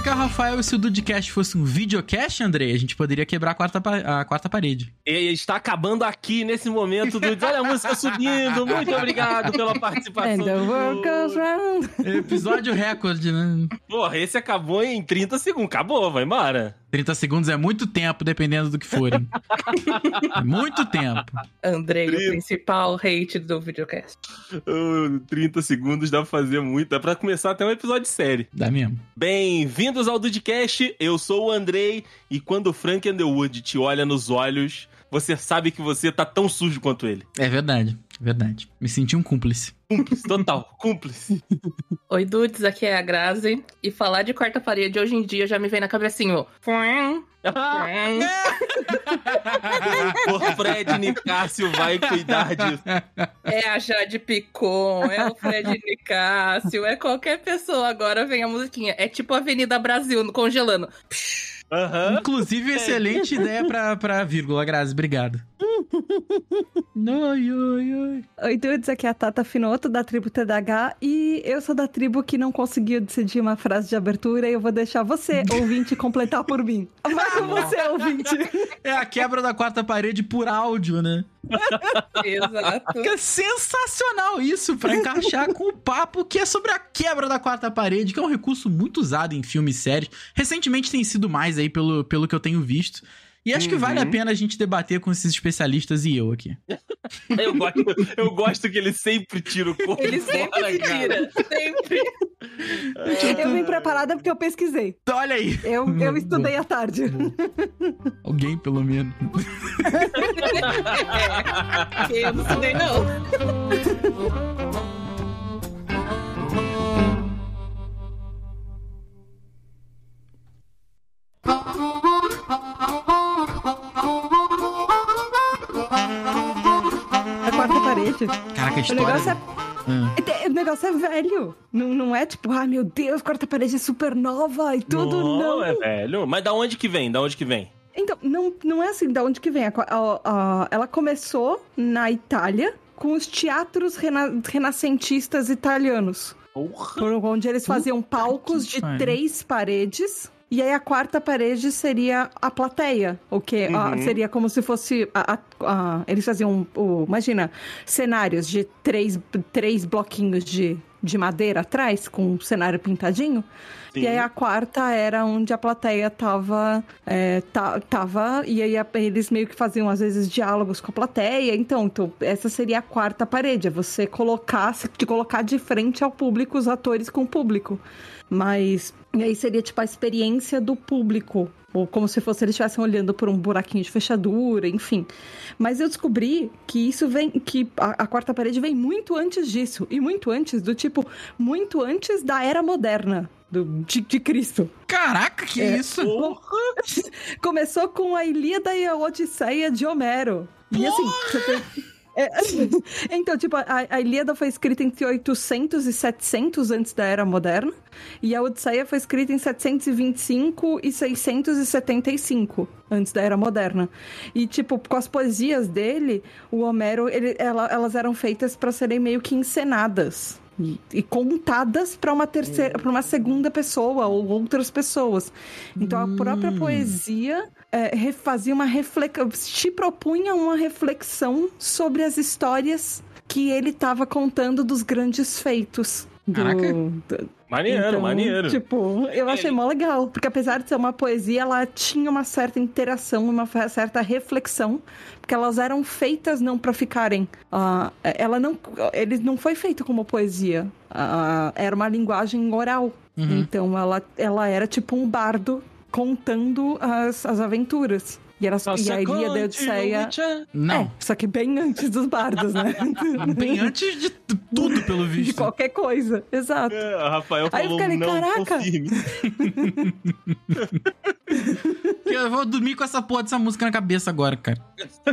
Dudes, é o Rafael e se o Dudecast fosse um videocast, Andrei, a gente poderia quebrar a quarta, pa- a quarta parede. E está acabando aqui nesse momento do. Olha a música subindo. Muito obrigado pela participação. Episódio recorde, né? Porra, esse acabou em 30 segundos. Acabou, vai embora. 30 segundos é muito tempo, dependendo do que forem. É muito tempo. Andrei, o Trinta. principal hate do videocast. Uh, 30 segundos dá pra fazer muito. Dá pra começar até um episódio de série. Dá mesmo. Bem-vindos ao Dudcast. Eu sou o Andrei. E quando o Frank Underwood te olha nos olhos, você sabe que você tá tão sujo quanto ele. É verdade, verdade. Me senti um cúmplice. Cúmplice, total. Cúmplice. Oi, Dudes, aqui é a Grazi. E falar de quarta parede hoje em dia já me vem na cabecinha, ó. o Fred Nicásio vai cuidar disso. É a Jade Picon, é o Fred Nicásio, é qualquer pessoa. Agora vem a musiquinha. É tipo Avenida Brasil no- congelando. Aham. Inclusive, excelente ideia pra, pra vírgula, Grazi. Obrigado. Oi, oi, oi. Oi, dudes, aqui é a Tata Finoto, da tribo TDH, e eu sou da tribo que não conseguiu decidir uma frase de abertura e eu vou deixar você, ouvinte, completar por mim. Vai com você, ouvinte. É a quebra da quarta parede por áudio, né? Exato. Que é sensacional isso pra encaixar com o papo que é sobre a quebra da quarta parede, que é um recurso muito usado em filmes e séries. Recentemente tem sido mais aí pelo, pelo que eu tenho visto. E acho que vale a Uhum. pena a gente debater com esses especialistas e eu aqui. Eu gosto, eu gosto que ele sempre tira o corpo. Ele sempre fora, se cara. tira. Sempre. Eu vim preparada porque eu pesquisei. Então, olha aí. Eu, eu estudei à tarde. Alguém, pelo menos. É, eu não estudei, não. A Caraca, a O história. negócio é, é- o negócio é velho. Não, não é tipo, ah, meu Deus, quarta parede é super nova e tudo. Não. é velho. Mas da onde que vem? Da onde que vem? Então, não, não é assim, da onde que vem? A a- a- ela começou na Itália com os teatros rena- renascentistas italianos. Porra. Por onde eles faziam palcos de três paredes. E aí a quarta parede seria a plateia, o que Uhum. seria como se fosse a- a- a- eles faziam o, imagina cenários de três, três bloquinhos de, de madeira atrás com um cenário pintadinho. Sim. E aí a quarta era onde a plateia tava, é, ta- tava e aí a- eles meio que faziam às vezes diálogos com a plateia. Então, então essa seria a quarta parede, é você colocar, se- de colocar de frente ao público os atores com o público. Mas e aí seria tipo a experiência do público, ou como se fosse eles estivessem olhando por um buraquinho de fechadura, enfim. Mas eu descobri que isso vem, que a, a quarta parede vem muito antes disso e muito antes do tipo, muito antes da era moderna. Do, de, de Cristo. Caraca, que É. isso? Começou com a Ilíada e a Odisseia de Homero. E assim, você tem- é, então, tipo, a, a Ilíada foi escrita entre 800 e 700 antes da Era Moderna, e a Odisseia foi escrita em 725 e 675 antes da Era Moderna. E, tipo, com as poesias dele, o Homero, ele- ela- elas eram feitas para serem meio que encenadas. E, e contadas para uma terceira, para uma segunda pessoa ou outras pessoas. Então a própria Hum. poesia é, fazia uma reflexão, te propunha uma reflexão sobre as histórias que ele estava contando dos grandes feitos. do- Caraca. do- Maneiro, então, maneiro. Tipo, eu achei mó legal. Porque apesar de ser uma poesia, ela tinha uma certa interação, uma certa reflexão. Porque elas eram feitas não pra ficarem. ah, ela não. Ele não foi feito como poesia. Ah, era uma linguagem oral. Uhum. Então ela, ela era tipo um bardo contando as, as aventuras. E, era, e a Ilíada e a Odisseia. Não. É, só que bem antes dos bardos, né? Bem antes de tudo, pelo de visto. qualquer coisa. Exato. É, o Rafael Aí eu falou fiquei, não caraca. eu vou dormir com essa porra dessa música na cabeça agora, cara.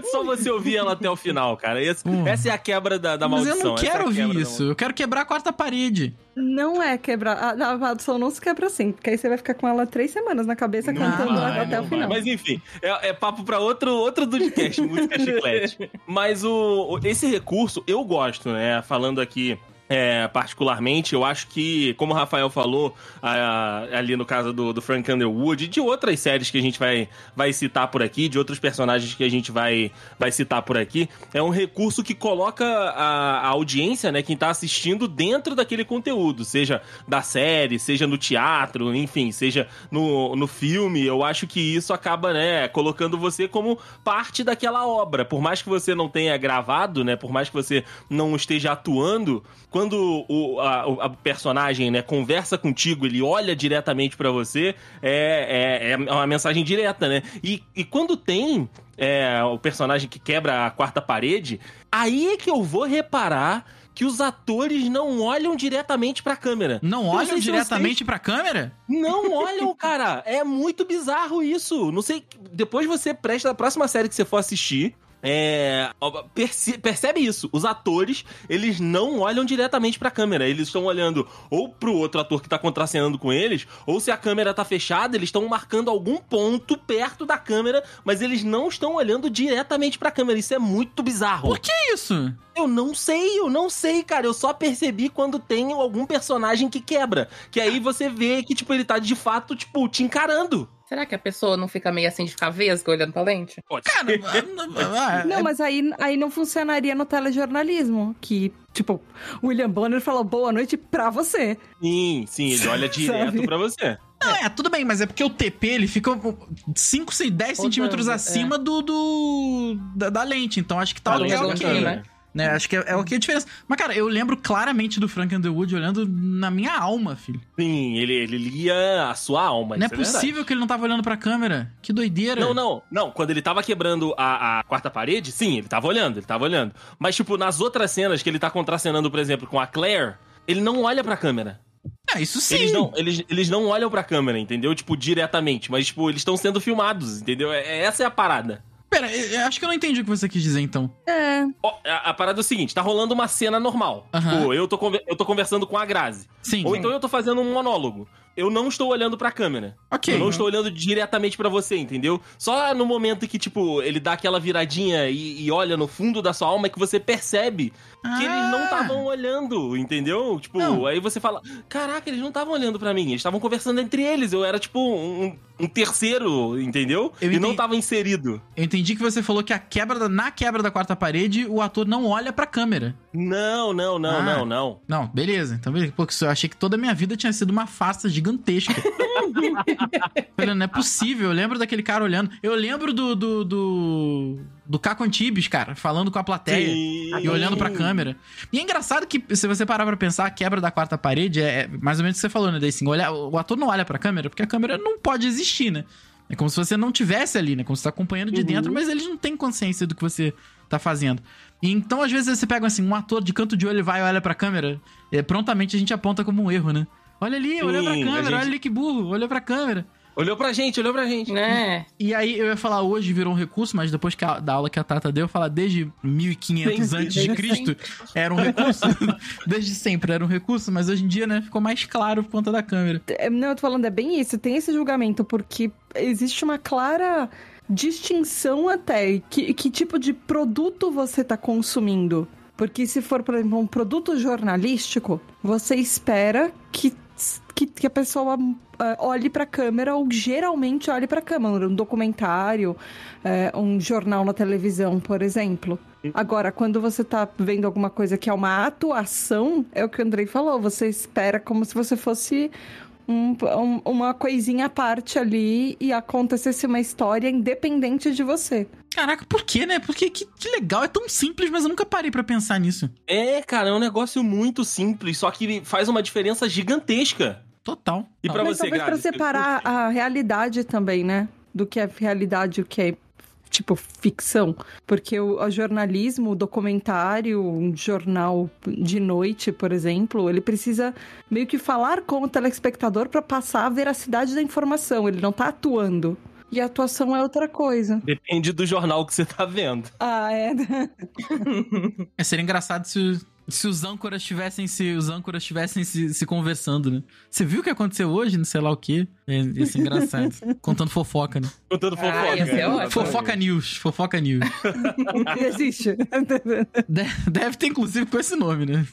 Só você ouvir ela até o final, cara. Esse- Porra. essa é a quebra da, da Mas maldição. eu não essa é quero quebra ouvir da isso. Eu quero quebrar a quarta parede. Não é quebrar. A, a não se quebra assim, porque aí você vai ficar com ela três semanas na cabeça Não cantando vai, até o vai. final. Mas enfim, é, é papo pra outro, outro Dudcast, música chiclete. Mas o- esse recurso eu gosto, né? Falando aqui. É, particularmente, eu acho que, como o Rafael falou, ah, ali no caso do, do Frank Underwood, e de outras séries que a gente vai, vai citar por aqui, de outros personagens que a gente vai, vai citar por aqui, é um recurso que coloca a, a audiência, né, quem tá assistindo, dentro daquele conteúdo, seja da série, seja no teatro, enfim, seja no, no filme. Eu acho que isso acaba, né, colocando você como parte daquela obra. Por mais que você não tenha gravado, né, por mais que você não esteja atuando, quando o a, a personagem, né, conversa contigo, ele olha diretamente pra você, é, é, é uma mensagem direta, né? E, e quando tem é, o personagem que quebra a quarta parede, aí é que eu vou reparar que os atores não olham diretamente pra câmera. Não Eu olham diretamente pra câmera? Não olham, cara. É muito bizarro isso. Não sei. Depois você presta a próxima série que você for assistir. É, perce- percebe isso? Os atores, eles não olham diretamente pra câmera. Eles estão olhando ou pro outro ator que tá contracenando com eles, ou se a câmera tá fechada, eles estão marcando algum ponto perto da câmera, mas eles não estão olhando diretamente pra câmera. Isso é muito bizarro. Por que isso? Eu não sei, eu não sei, cara. Eu só percebi quando tem algum personagem que quebra. Que aí você vê que, tipo, ele tá de fato, tipo, te encarando. Será que a pessoa não fica meio assim de ficar vesga olhando pra lente? Pode Cara, ah, Não, é- mas aí, aí não funcionaria no telejornalismo. Que, tipo, o William Bonner falou boa noite pra você. Sim, sim, ele olha direto pra você. Não, é, tudo bem, mas é porque o TP ele fica 5, 6, 10 Rodando, centímetros é. acima do, do da, da lente. Então acho que tá Tá redondinho, ok. né? Né, acho que é, é ok a diferença. Mas, cara, eu lembro claramente do Frank Underwood olhando na minha alma, filho. Sim, ele, ele lia a sua alma. não é verdade. possível que ele não tava olhando pra câmera. Que doideira. Não, não, não. Quando ele tava quebrando a, a quarta parede, sim, ele tava olhando, ele tava olhando. Mas, tipo, nas outras cenas que ele tá contracenando, por exemplo, com a Claire, ele não olha pra câmera. Ah, isso sim. Eles não, eles, eles não olham pra câmera, entendeu? Tipo, diretamente. Mas, tipo, eles estão sendo filmados, entendeu? É- essa é a parada. Pera, acho que eu não entendi o que você quis dizer, então. É. Ó, a, a parada é o seguinte, tá rolando uma cena normal. Tipo, eu tô, eu tô conversando com a Grazi. Sim. Ou então eu tô fazendo um monólogo. Eu não estou olhando pra câmera. Ok. Eu não estou olhando diretamente pra você, entendeu? Só no momento que, tipo, ele dá aquela viradinha e, e olha no fundo da sua alma é que você percebe que eles não Ah. estavam olhando, entendeu? Tipo, Não. aí você fala: Caraca, eles não estavam olhando pra mim, eles estavam conversando entre eles. Eu era, tipo, um, um terceiro, entendeu? Eu e não tava inserido. Eu entendi que você falou que a quebra da- na quebra da quarta parede, o ator não olha pra câmera. Não, não, não, Ah. não, não. Não, beleza. Então, beleza. Pô, eu achei que toda a minha vida tinha sido uma farsa gigantesca. Falei, não é possível. Eu lembro daquele cara olhando. Eu lembro do. do. do, do Caco Antibes, cara, falando com a plateia. Sim. E olhando pra câmera. E é engraçado que, se você parar pra pensar, a quebra da quarta parede é, é mais ou menos o que você falou, né? Assim, olha, o ator não olha pra câmera, porque a câmera não pode existir, né? É como se você não tivesse ali, né? Como se você tá acompanhando de Uhum. dentro, mas eles não têm consciência do que você tá fazendo. E então, às vezes, você pega assim, um ator de canto de olho vai e olha pra câmera, é, prontamente a gente aponta como um erro, né? Olha ali, olha pra câmera, gente- olha ali que burro, olha pra câmera. Olhou pra gente, olhou pra gente. Né? E aí eu ia falar hoje virou um recurso, mas depois que a, da aula que a Tata deu, eu ia falar desde 1500 Sempre, antes de Cristo era um recurso. desde sempre era um recurso, mas hoje em dia, né, ficou mais claro por conta da câmera. É, Não, eu tô falando, é bem isso. Tem esse julgamento, porque existe uma clara distinção até. Que, que tipo de produto você tá consumindo? Porque se for, por exemplo, um produto jornalístico, você espera que, que, que a pessoa eh, olhe pra câmera ou geralmente olhe pra câmera. Um documentário, eh, um jornal na televisão, por exemplo. Agora, quando você tá vendo alguma coisa que é uma atuação, é o que o Andrei falou, você espera como se você fosse um- um- uma coisinha à parte ali e acontecesse uma história independente de você. Caraca, por quê, né? Porque que, que legal, é tão simples, mas eu nunca parei pra pensar nisso. É, cara, é um negócio muito simples, só que faz uma diferença gigantesca. Total. E pra Mas você, talvez pra Grazi, você separar curte? a realidade também, né? Do que é realidade e o que é, tipo, ficção. Porque o, o jornalismo, o documentário, um jornal de noite, por exemplo, ele precisa meio que falar com o telespectador pra passar a veracidade da informação. Ele não tá atuando. E a atuação é outra coisa. Depende do jornal que você tá vendo. Ah, é. É, seria engraçado se, se os âncoras tivessem se os âncoras tivessem se, se conversando, né? Você viu o que aconteceu hoje, não sei lá o quê? É, ia ser engraçado. Contando fofoca, né? Contando Ah, fofoca. ser ótimo. Fofoca News, fofoca News. Existe. De- deve ter, inclusive, com esse nome, né?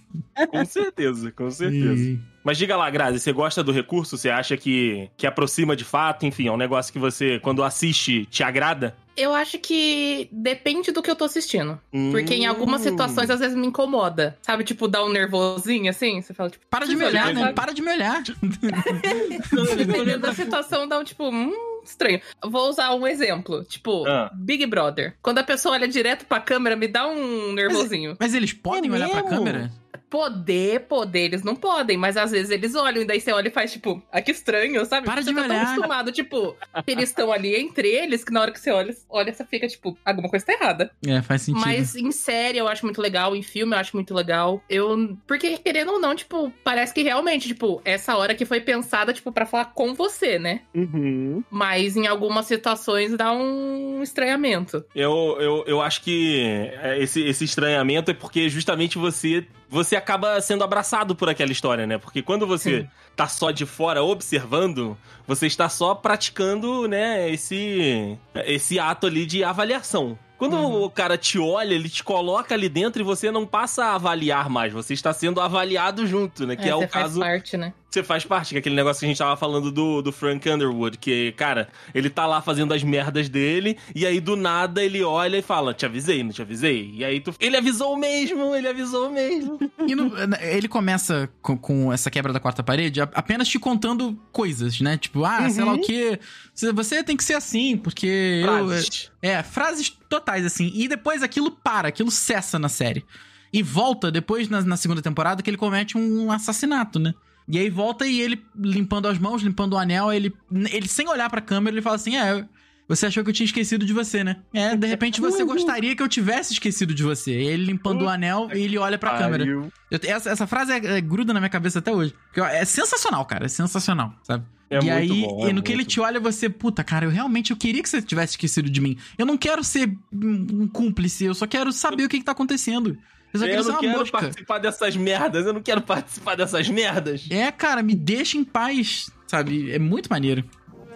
Com certeza, com certeza. E- Mas diga lá, Grazi, você gosta do recurso? Você acha que, que aproxima de fato? Enfim, é um negócio que você, quando assiste, te agrada? Eu acho que depende do que eu tô assistindo. Porque em algumas Hum. situações, às vezes, me incomoda. Sabe, tipo, dá um nervosinho assim? Você fala, tipo, Para de me olhar, né? sabe? Para de me olhar. dependendo da situação, dá um tipo, hum, estranho. Vou usar um exemplo. Tipo, Ah. Big Brother. Quando a pessoa olha direto pra câmera, me dá um nervosinho. Mas eles podem É olhar pra mesmo? câmera? Poder, poder, eles não podem, mas às vezes eles olham e daí você olha e faz tipo, ah, que estranho, sabe? Para você de tá me tão olhar. acostumado, tipo, que eles estão ali entre eles, que na hora que você olha, olha, você fica tipo, alguma coisa tá errada. É, faz sentido. Mas em série eu acho muito legal, em filme eu acho muito legal. Eu. Porque, querendo ou não, tipo, parece que realmente, tipo, essa hora que foi pensada, tipo, pra falar com você, né? Uhum. Mas em algumas situações dá um estranhamento. Eu, eu, eu acho que é, esse, esse estranhamento é porque justamente você você acaba sendo abraçado por aquela história, né? Porque quando você Sim. tá só de fora observando, você está só praticando, né, esse, esse ato ali de avaliação. Quando Uhum. o cara te olha, ele te coloca ali dentro e você não passa a avaliar mais, você está sendo avaliado junto, né? Que é, você o faz caso parte, né? Você faz parte, que é negócio que a gente tava falando do, do Frank Underwood, que, cara, ele tá lá fazendo as merdas dele, e aí do nada ele olha e fala, te avisei, não te avisei? E aí tu. Ele avisou mesmo, ele avisou mesmo. E no- ele começa com, com essa quebra da quarta parede apenas te contando coisas, né? Tipo, ah, sei lá Uhum. o quê. Você- tem que ser assim, porque eu. Frases. É, frases totais, assim. E depois aquilo para, aquilo cessa na série. E volta depois, na, na segunda temporada, que ele comete um assassinato, né? E aí volta e ele limpando as mãos, limpando o anel, ele, ele sem olhar pra câmera, ele fala assim: É, você achou que eu tinha esquecido de você, né? É, de repente você gostaria que eu tivesse esquecido de você. E ele limpando o anel e ele olha pra câmera. Eu- essa, essa frase é, é, gruda na minha cabeça até hoje. É sensacional, cara. É sensacional, sabe? É e muito aí, bom, é e no que ele te olha, você, puta, cara, eu realmente eu queria que você tivesse esquecido de mim. Eu não quero ser um um cúmplice, eu só quero saber o que, que tá acontecendo. Eu não quero mosca. participar dessas merdas, eu não quero participar dessas merdas. É, cara, me deixa em paz, sabe? É muito maneiro.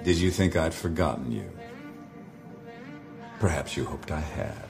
Did you think I'd forgotten you? Perhaps you hoped I had.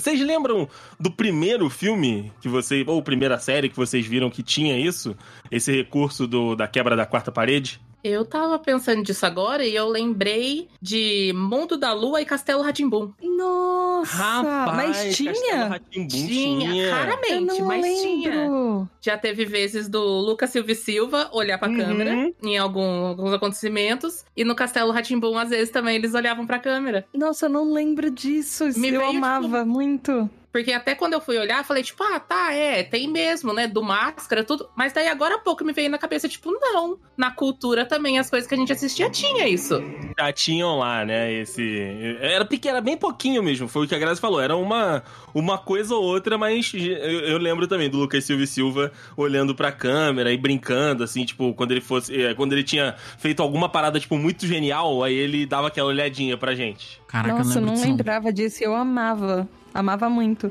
Vocês lembram do primeiro filme que vocês. Ou primeira série que vocês viram que tinha isso? Esse recurso do, da quebra da quarta parede? Eu tava pensando disso agora e eu lembrei de Mundo da Lua e Castelo Ratimbum. Nossa, mas tinha? Tinha, Eu raramente, não mas tinha. lembro. Já teve vezes do Lucas Silva e Silva olhar pra Uhum. câmera em algum- alguns acontecimentos. E no Castelo Ratimbum, às vezes, também eles olhavam pra câmera. Nossa, eu não lembro disso. Isso Me eu veio, tipo, amava muito. Porque até quando eu fui olhar, falei, tipo, ah, tá, é, tem mesmo, né? Do máscara, tudo. Mas daí agora há pouco me veio na cabeça, tipo, não. Na cultura também, as coisas que a gente assistia tinha isso. Já tinham lá, né? Esse. Era pequeno, era bem pouquinho mesmo. Foi o que a Grazi falou. Era uma, uma coisa ou outra, mas eu, eu lembro também do Lucas Silva e Silva olhando pra câmera e brincando, assim, tipo, quando ele fosse. eh, Quando ele tinha feito alguma parada, tipo, muito genial, aí ele dava aquela olhadinha pra gente. Caraca, Nossa, não eu lembro não disso. não. lembrava disso. Eu amava. Amava muito.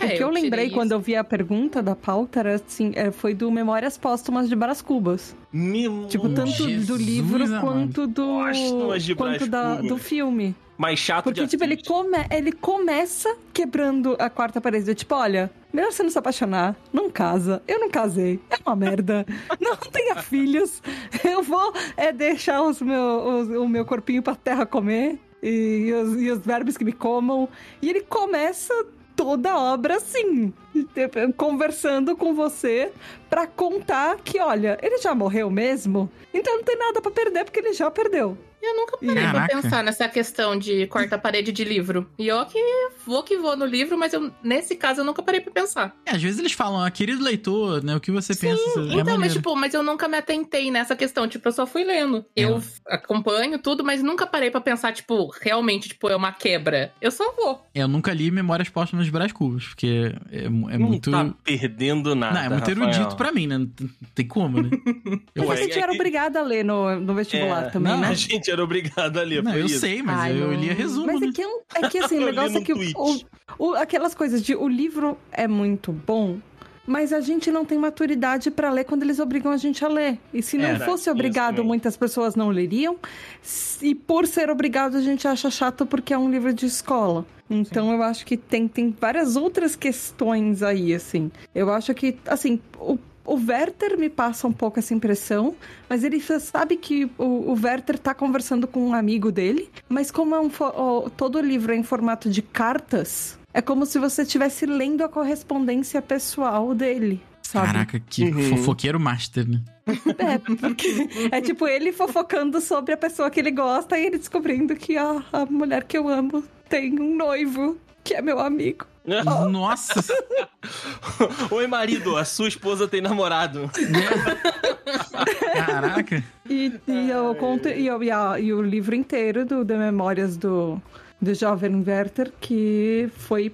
É, o que eu, eu lembrei quando isso. eu vi a pergunta da pauta era assim, é, foi do Memórias Póstumas de Brás Cubas. Meu Tipo, tanto do Jesus livro amado. quanto do quanto da- do filme. mais chato Porque, de tipo, ele, come, ele começa quebrando a quarta parede. do Tipo, olha, melhor você não se apaixonar. Não casa. Eu não casei. É uma merda. não tenha filhos. Eu vou é, deixar os meu, os- o meu corpinho pra terra comer. E, os, e os verbos que me comam. E ele começa toda a obra assim. Conversando com você pra contar que, olha, ele já morreu mesmo. Então não tem nada pra perder, porque ele já perdeu. Eu nunca parei Caraca. pra pensar nessa questão de quarta parede de livro. E eu que vou que vou no livro, mas eu, nesse caso eu nunca parei pra pensar. É, às vezes eles falam, ah, querido leitor, né? O que você pensa? é então, mas maneiro. tipo, mas eu nunca me atentei nessa questão. Tipo, eu só fui lendo. Eu acompanho tudo, mas nunca parei pra pensar, tipo, realmente, tipo, é uma quebra. Eu só vou. É, Eu nunca li Memórias Póstumas de Brás Cubas, porque é muito é não muito. tá perdendo nada. Não, é muito Rafael. erudito pra mim, né? Não tem- como, né? Eu Mas é- a gente era é- obrigada a ler no, no vestibular É, também, não, né? Gente era obrigado a ler, Não, eu isso. sei, mas Ai, eu não. lia resumo, Mas né? é que, é um- é que assim, o Eu li negócio é que o, o- aquelas coisas de o livro é muito bom, mas a gente não tem maturidade pra ler quando eles obrigam a gente a ler. E se não É, fosse obrigado, muitas pessoas não leriam. E por ser obrigado, a gente acha chato porque é um livro de escola. Então eu acho que tem, tem várias outras questões aí, assim. Eu acho que, assim, o, o Werther me passa um pouco essa impressão, mas ele sabe que o, o Werther tá conversando com um amigo dele, mas como é um todo o livro é em formato de cartas, é como se você estivesse lendo a correspondência pessoal dele. Sabe? Caraca, que Uhum. fofoqueiro master, né? É, porque é tipo ele fofocando sobre a pessoa que ele gosta e ele descobrindo que a, a mulher que eu amo tem um noivo que é meu amigo. Nossa! Oi, marido, a sua esposa tem namorado. Caraca! E, e, eu conto, e, eu- e a- e o livro inteiro do, de memórias do, do jovem Werther, que foi,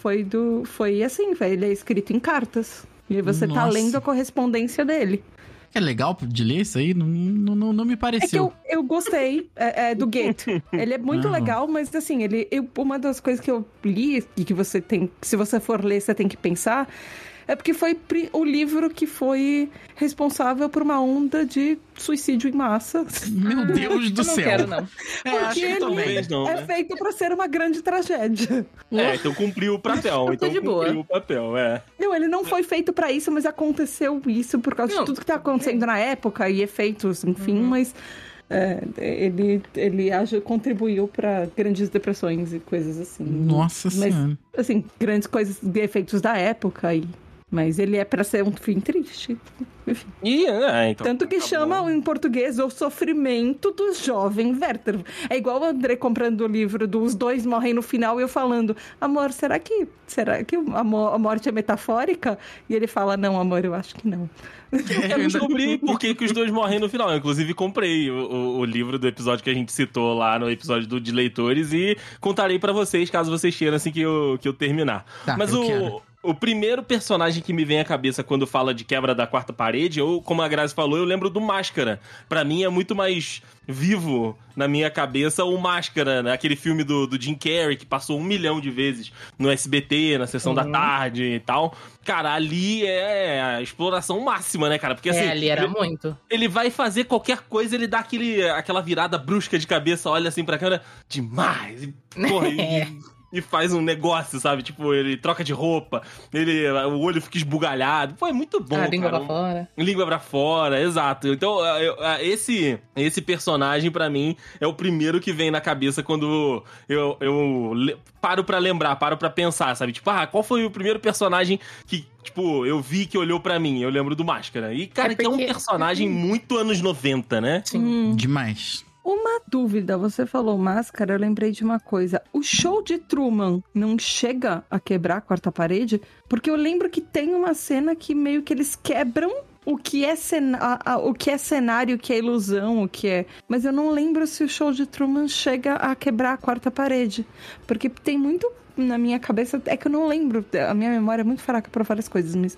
foi, do, foi assim, ele é escrito em cartas. E você tá Nossa. lendo a correspondência dele. É legal de ler isso aí? Não, não, não, não me É que pareceu. eu, eu gostei é, é, do Goethe. Ele é muito Ah. legal, mas assim, ele, eu- uma das coisas que eu li e que você tem, se você for ler, você tem que pensar, é porque foi o livro que foi responsável por uma onda de suicídio em massa. Meu Deus do eu não céu! quero, não. É, acho Porque que ele talvez não, é né? feito pra ser uma grande tragédia. É, então cumpriu o papel. Tô Então de boa. cumpriu o papel, é. Não, ele não foi feito pra isso, mas aconteceu isso por causa Não. de tudo que tá acontecendo na época e efeitos, enfim, Uhum. mas é, ele, ele age- contribuiu pra grandes depressões e coisas assim. Nossa Mas, senhora. assim, grandes coisas de efeitos da época e mas ele é pra ser um fim triste. Enfim. E, é, então. Tanto que acabou. chama em português o sofrimento do jovem Werther. É igual o André comprando o livro dos dois morrem no final e eu falando, amor, será que será que a, mo- a morte é metafórica? E ele fala, não, amor, eu acho que não. Eu descobri por que, que os dois morrem no final. Eu, inclusive, comprei o, o- o livro do episódio que a gente citou lá no episódio do de leitores e contarei pra vocês, caso vocês queiram, assim que eu, que eu terminar. Tá, Mas eu o, quero. O primeiro personagem que me vem à cabeça quando fala de quebra da quarta parede, ou como a Grazi falou, eu lembro do Máscara. Pra mim é muito mais vivo na minha cabeça o Máscara, né? aquele filme do, do Jim Carrey que passou um milhão de vezes no SBT, na sessão da tarde e tal. Cara, ali é a exploração máxima, né, cara? Porque assim, é, ali era ele, muito. ele vai fazer qualquer coisa, ele dá aquele, aquela virada brusca de cabeça, olha assim pra câmera, demais. E, porra, É. e, e faz um negócio, sabe? Tipo, ele troca de roupa, ele, o olho fica esbugalhado. Pô, é muito bom, a língua cara. pra fora. Língua pra fora, exato. Então, eu- eu- esse, esse personagem, pra mim, é o primeiro que vem na cabeça quando eu, eu le- paro pra lembrar, paro pra pensar, sabe? Tipo, ah, qual foi o primeiro personagem que, tipo, eu vi que olhou pra mim? Eu lembro do Máscara. E, cara, É que é um porque- personagem muito anos 90, né? Sim. Demais. Uma dúvida, você falou máscara, eu lembrei de uma coisa. O show de Truman não chega a quebrar a quarta parede? Porque eu lembro que tem uma cena que meio que eles quebram o que é, cena, o que é cenário, o que é ilusão, o que é. Mas eu não lembro se o show de Truman chega a quebrar a quarta parede. Porque tem muito na minha cabeça. É que eu não lembro. A minha memória é muito fraca para várias coisas, mas.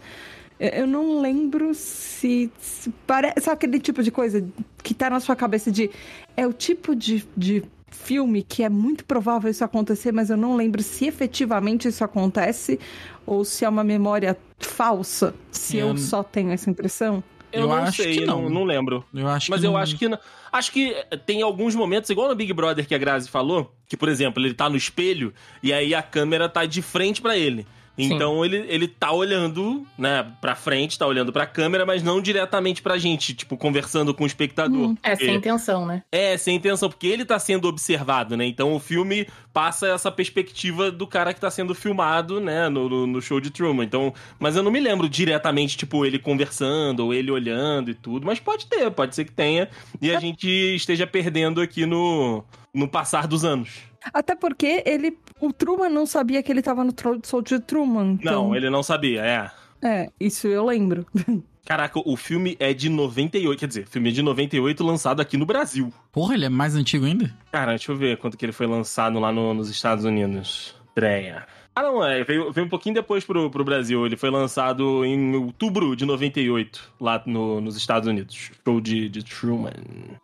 Eu não lembro se, se parece. Sabe aquele tipo de coisa que tá na sua cabeça de. É o tipo de, de filme que é muito provável isso acontecer, mas eu não lembro se efetivamente isso acontece ou se é uma memória falsa. Se Eu eu n- só tenho essa impressão. Eu, Eu não acho sei, que não. não. não lembro. Eu acho Mas que eu não- acho que não. Acho que tem alguns momentos, igual no Big Brother que a Grazi falou, que, por exemplo, ele tá no espelho e aí a câmera tá de frente pra ele. Então ele, ele tá olhando, né, pra frente, tá olhando pra câmera, mas não diretamente pra gente, tipo, conversando com o espectador. É Porque- sem intenção, né? É, sem intenção, porque ele tá sendo observado, né? Então o filme passa essa perspectiva do cara que tá sendo filmado, né, no, no- no show de Truman. Então, mas eu não me lembro diretamente, tipo, ele conversando ou ele olhando e tudo, mas pode ter, pode ser que tenha. E a gente esteja perdendo aqui no, no passar dos anos. Até porque ele. O Truman não sabia que ele tava no show de Truman. Então, Não, ele não sabia, é. É, isso eu lembro. Caraca, o filme é de 98, quer dizer, filme é de 98 lançado aqui no Brasil. Porra, ele é mais antigo ainda? Cara, deixa eu ver quanto que ele foi lançado lá no- nos Estados Unidos. Estreia. Ah, não, é. Veio, veio um pouquinho depois pro, pro Brasil. Ele foi lançado em outubro de 98, lá no, nos Estados Unidos. Show de, de Truman.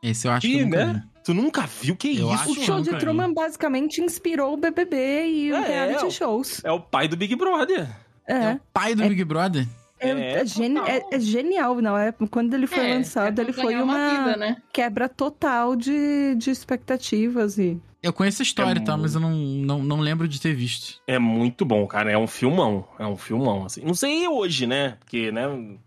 Esse eu acho Ih, que eu nunca né? vi. Tu nunca viu? Que Eu isso? O show de nunca vi. Truman basicamente inspirou o BBB e o É, reality é. shows. É o pai do Big Brother. É É. o pai do É- Big Brother? É, É, é geni- é- é genial, não é? Quando ele foi É, lançado, é ele foi ganhar uma, vida, né? quebra total de, de expectativas e Eu conheço a história, É tá? Mas eu não, não, não lembro de ter visto. É muito bom, cara. É um filmão. É um filmão, assim. Não sei hoje, né? Porque, né?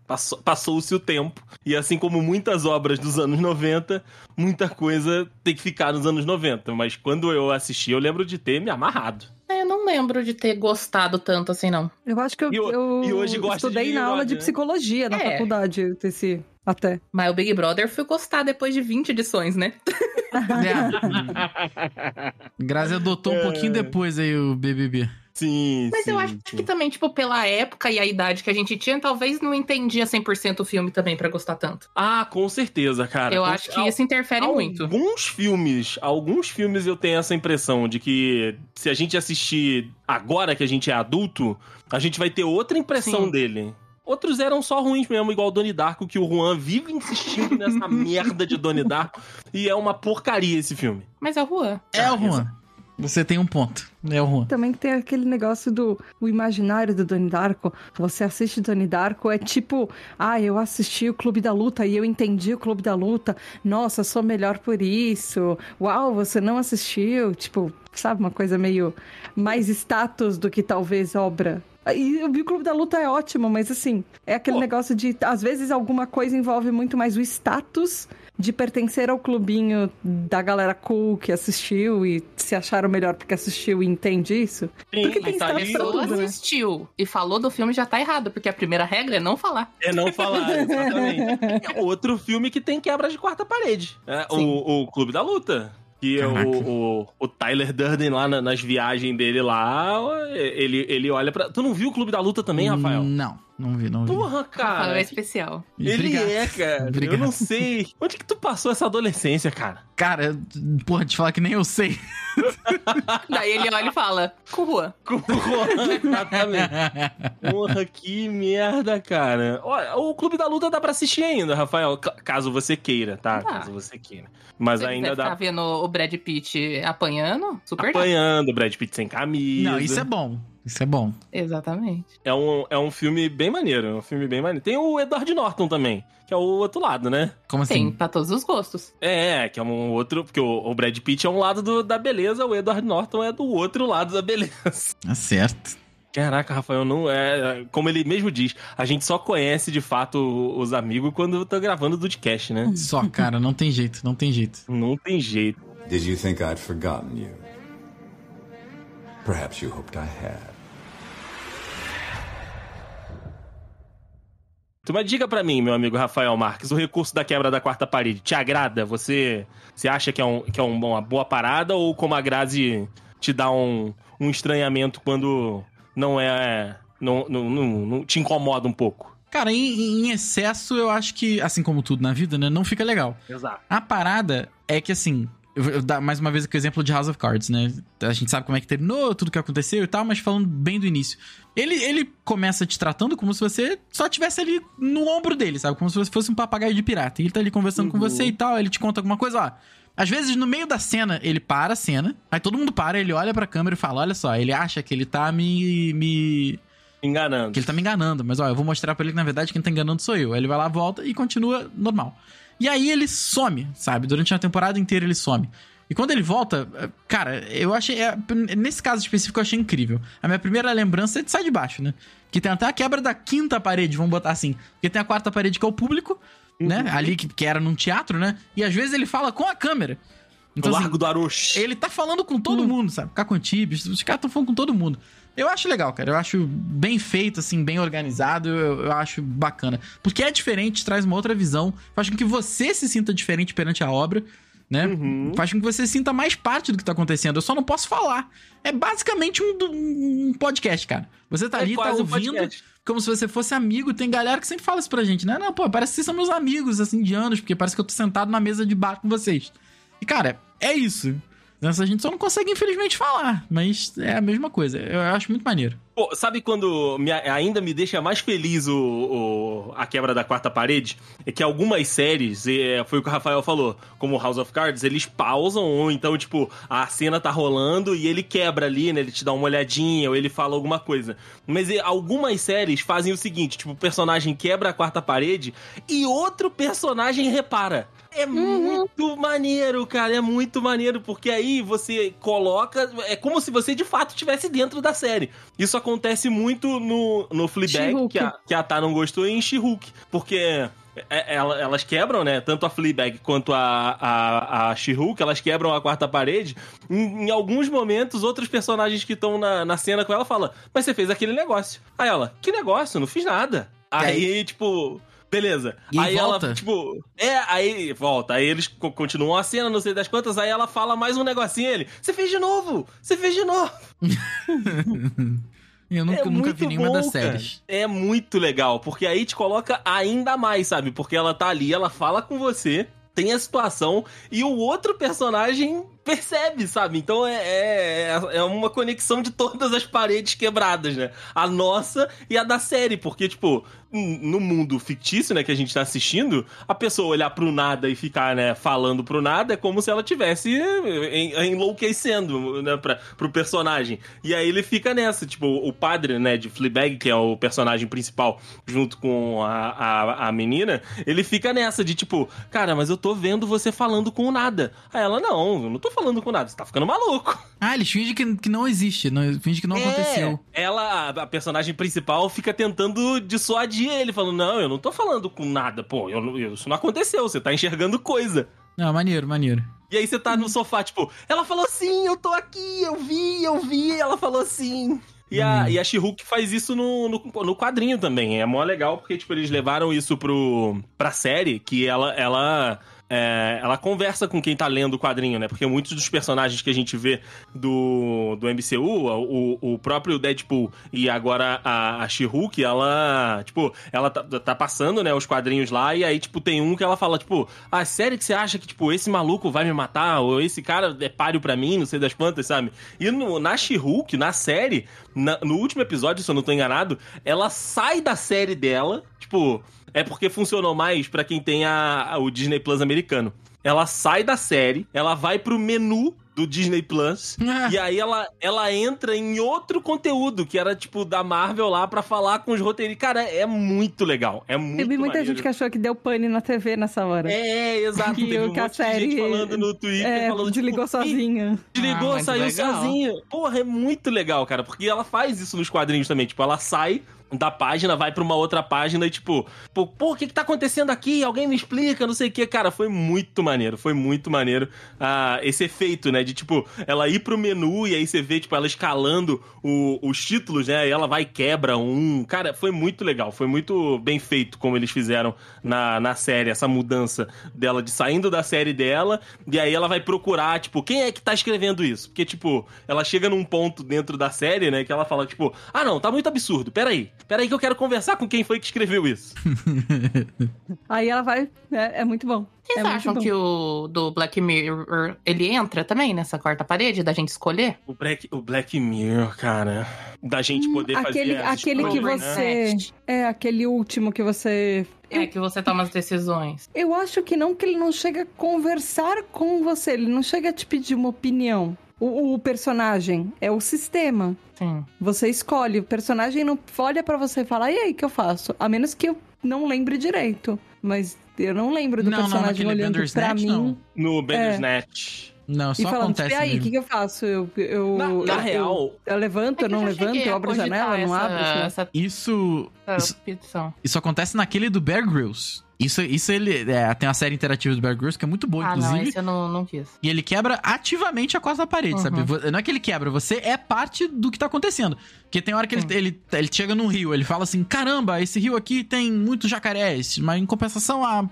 Passou- Passou-se o tempo. E assim como muitas obras dos anos 90, muita coisa tem que ficar nos anos 90. Mas quando eu assisti, eu lembro de ter me amarrado. É, Eu não lembro de ter gostado tanto assim, não. eu acho que eu, E eu e hoje estudei de na aula Big de né? psicologia na É. faculdade, esse até. Mas o Big Brother fui gostar depois de 20 edições, né? É. Grazi adotou um pouquinho depois aí o BBB. Sim, Mas sim, eu acho sim. que também, tipo, pela época e a idade que a gente tinha, talvez não entendia 100% o filme também pra gostar tanto. Ah, com certeza, cara. eu Com- acho que al- isso interfere muito. Alguns filmes, alguns filmes eu tenho essa impressão de que se a gente assistir agora que a gente é adulto, a gente vai ter outra impressão Sim. dele. Outros eram só ruins mesmo, igual Donnie Darko, que o Juan vive insistindo nessa merda de Donnie Darko. E é uma porcaria esse filme. Mas é o Juan. É o Juan. Você tem um ponto. É o Juan. Também tem aquele negócio do o imaginário do Donnie Darko. Você assiste Donnie Darko, é tipo, ah, eu assisti o Clube da Luta e eu entendi o Clube da Luta. Nossa, sou melhor por isso. Uau, você não assistiu. Tipo, sabe, uma coisa meio mais status do que talvez obra. E eu vi o Clube da Luta é ótimo, mas assim, é aquele Pô. negócio de, às vezes, alguma coisa envolve muito mais o status de pertencer ao clubinho da galera cool que assistiu e se acharam melhor porque assistiu e entende isso. Sim, Porque tem tá status pra pessoa tudo, né? assistiu e falou do filme já tá errado, porque a primeira regra é não falar. É não falar, exatamente. É outro filme que tem quebra de quarta parede. É, o, o Clube da Luta. Que é o, o, o Tyler Durden lá na- nas viagens dele lá, ele, ele olha pra. Tu não viu o Clube da Luta também, Rafael? Não, não vi, não vi. Porra, Rafael cara. é especial. Ele Obrigado. é, cara. Obrigado. Eu não sei. Onde que tu passou essa adolescência, cara? Cara, porra, te falar que nem eu sei. Daí ele olha e fala, com o Juan. Exatamente. Porra, que merda, cara. Olha, o Clube da Luta dá pra assistir ainda, Rafael. ca- Caso você queira, tá? Caso você queira. Mas Você ainda dá. vendo o Brad Pitt apanhando, super dá. Apanhando, Brad Pitt sem camisa. Não, isso é bom. Isso é bom. Exatamente. É um, é um filme bem maneiro. É um filme bem maneiro. Tem o Edward Norton também, que é o outro lado, né? Como Tem assim? pra todos os gostos. É, que é um outro. Porque o, o Brad Pitt é um lado do- da beleza, o Edward Norton é do outro lado da beleza. Tá certo. Caraca, Rafael, não é. Como ele mesmo diz, a gente só conhece de fato os amigos quando tá gravando o Dudcast, né? Só, cara, não tem jeito, não tem jeito. Não tem jeito. Did you think I'd forgotten you? Perhaps you hoped I had. Então, Mas diga pra mim, meu amigo Rafael Marques, o recurso da quebra da quarta parede te agrada? Você, você acha que é, um, que é um- uma boa parada ou como a Grazi te dá um, um estranhamento quando não é. Não, não, não, não te incomoda um pouco? Cara, em, em excesso, eu acho que, assim como tudo na vida, né, não fica legal. Exato. A parada é que, assim, eu dar mais uma vez aqui o exemplo de House of Cards, né? A gente sabe como é que terminou, tudo que aconteceu e tal, mas falando bem do início. Ele, ele começa te tratando como se você só tivesse ali no ombro dele, sabe? Como se você fosse um papagaio de pirata. E ele tá ali conversando com Uhum. você e tal, ele te conta alguma coisa, ó. Às vezes, no meio da cena, ele para a cena, aí todo mundo para, ele olha pra câmera e fala: Olha só, ele acha que ele tá me. me Enganando. que ele tá me enganando, mas ó, eu vou mostrar pra ele que na verdade quem tá enganando sou eu. Aí ele vai lá, volta e continua normal. E aí ele some, sabe? Durante a temporada inteira ele some. E quando ele volta, eh, cara, eu achei. é, nesse caso específico eu achei incrível. A minha primeira lembrança é de sai de baixo, né? Que tem até a quebra da quinta parede, vamos botar assim. Porque tem a quarta parede que é o público, né? Ali que, que era num teatro, né? E às vezes ele fala com a câmera. o Então, assim, Largo do Aroche. ele tá falando com todo mundo, sabe? Ficar com Tibes, os caras estão falando com todo mundo. Eu acho legal, cara. Eu acho bem feito, assim, bem organizado. Eu, eu acho bacana. Porque é diferente, traz uma outra visão. Faz com que você se sinta diferente perante a obra, né? Uhum. Faz com que você sinta mais parte do que tá acontecendo. Eu só não posso falar. É basicamente um, um podcast, cara. Você tá É ali, tá um ouvindo podcast. como se você fosse amigo. Tem galera que sempre fala isso pra gente, né? Não, pô, parece que vocês são meus amigos, assim, de anos, porque parece que eu tô sentado na mesa de bar com vocês. E, cara, é isso. Essa gente só não consegue, infelizmente, falar. Mas é a mesma coisa. Eu acho muito maneiro. Pô, sabe quando me- ainda me deixa mais feliz o, o- a quebra da quarta parede? É que algumas séries, é, foi o que o Rafael falou, como House of Cards, eles pausam, ou então, tipo, a cena tá rolando e ele quebra ali, né? Ele te dá uma olhadinha, ou ele fala alguma coisa. Mas algumas séries fazem o seguinte: tipo, o personagem quebra a quarta parede e outro personagem repara. É muito maneiro, cara. É muito maneiro, porque aí você coloca. É como se você de fato estivesse dentro da série. Isso acontece muito no, no Fleabag, que a, que a Tá não gostou, e em She-Hulk. Porque é- ela- elas quebram, né? Tanto a Fleabag quanto a, a, a She-Hulk, elas quebram a quarta parede. Em, em alguns momentos, outros personagens que estão na, na cena com ela falam: Mas você fez aquele negócio. Aí ela: Que negócio? Não fiz nada. Aí, tipo. Beleza. E aí volta? ela, tipo, é, aí volta. Aí eles co- continuam a cena, não sei das quantas. Aí ela fala mais um negocinho. Ele, você fez de novo! Você fez de novo! Eu nunca, é nunca vi nenhuma bom, das cara. séries. É muito legal, porque aí te coloca ainda mais, sabe? Porque ela tá ali, ela fala com você, tem a situação, e o outro personagem percebe, sabe? Então é, é, é uma conexão de todas as paredes quebradas, né? A nossa e a da série, porque, tipo, no mundo fictício, né, que a gente tá assistindo, a pessoa olhar pro nada e ficar, né, falando pro nada é como se ela tivesse en- enlouquecendo, né, pra, pro personagem. E aí ele fica nessa, tipo, o padre, né, de Fleabag, que é o personagem principal, junto com a, a, a menina, ele fica nessa de, tipo, cara, mas eu tô vendo você falando com o nada. Aí ela, não, eu não tô falando com nada, você tá ficando maluco. Ah, eles fingem que, que não existe, não, fingem que não É, aconteceu. Ela, a personagem principal, fica tentando dissuadir ele, falando: Não, eu não tô falando com nada, pô, eu, não- isso não aconteceu, você tá enxergando coisa. Não, maneiro, maneiro. E aí você tá no sofá, tipo, ela falou sim, eu tô aqui, eu vi, eu vi, ela falou sim. E a, e a She-Hulk faz isso no, no, no quadrinho também. É mó legal, porque, tipo, eles levaram isso pro, pra série, que ela, ela, é, ela conversa com quem tá lendo o quadrinho, né? Porque muitos dos personagens que a gente vê do, do MCU, o, o próprio Deadpool e agora a, a She-Hulk, ela, tipo, ela tá, tá passando, né, os quadrinhos lá, e aí, tipo, tem um que ela fala, tipo, ah, sério que você acha que, tipo, esse maluco vai me matar? Ou esse cara é páreo pra mim, não sei das quantas, sabe? E no, na She-Hulk, na série, na- no último episódio, se eu não tô enganado, ela sai da série dela, tipo, é porque funcionou mais pra quem tem a, a- o Disney Plus americano. Ela sai da série, ela vai pro menu do Disney Plus, Ah. e aí ela, ela entra em outro conteúdo, que era, tipo, da Marvel lá pra falar com os roteiristas. Cara, é muito legal. É muito Teve muita maneiro. gente que achou que deu pane na TV nessa hora. É, exato. Que Teve um que a monte de gente série- falando no Twitter, É, falando, desligou tipo, "Ih, sozinha. Desligou, Ah, saiu legal. sozinha. Porra, é muito legal, cara. Porque ela faz isso nos quadrinhos também. Tipo, ela sai da página, vai pra uma outra página e, tipo, pô, pô, o que que tá acontecendo aqui? Alguém me explica, não sei o que. Cara, foi muito maneiro. Foi muito maneiro ah, esse efeito, né? De, tipo, ela ir pro menu e aí você vê, tipo, ela escalando o- os títulos, né? E ela vai e quebra um. Cara, foi muito legal. Foi muito bem feito como eles fizeram na, na série, essa mudança dela de saindo da série dela, e aí ela vai procurar, tipo, quem é que tá escrevendo isso? Porque, tipo, ela chega num ponto dentro da série, né, que ela fala, tipo, ah, não, tá muito absurdo, peraí, peraí que eu quero conversar com quem foi que escreveu isso. Aí ela vai. É, é muito bom. Vocês é muito acham bom. que o do Black Mirror, ele entra também nessa quarta parede da gente escolher? O Black, o Black Mirror, cara, da gente poder aquele fazer aquele que escolhas, né? você. É, aquele último que você. É que você toma as decisões. Eu acho que não, que ele não chega a conversar com você, ele não chega a te pedir uma opinião. O, o personagem é o sistema. Sim. Você escolhe, o personagem não olha pra você e fala, e aí, o que eu faço? A menos que eu não lembre direito. Mas eu não lembro do Não, não, personagem naquele olhando pra mim não. No Bandersnatch. Não, e só falando, tipo, acontece e aí, o que, que eu faço? Eu, eu, Na, na eu- real, eu, levanto, eu É que não levanto, eu a abro a janela, não essa- abro. sei lá. Essa, Isso, essa isso, isso acontece naquele do Bear Grylls. Isso, isso ele. É, tem uma série interativa do Bear Grylls que é muito boa, Ah, inclusive. não, esse eu não, não quis. E ele quebra ativamente a quarta parede, Uhum. sabe? Não é que ele quebra, você é parte do que tá acontecendo. Porque tem hora que ele, ele, ele chega num rio, ele fala assim: caramba, esse rio aqui tem muitos jacarés, mas em compensação a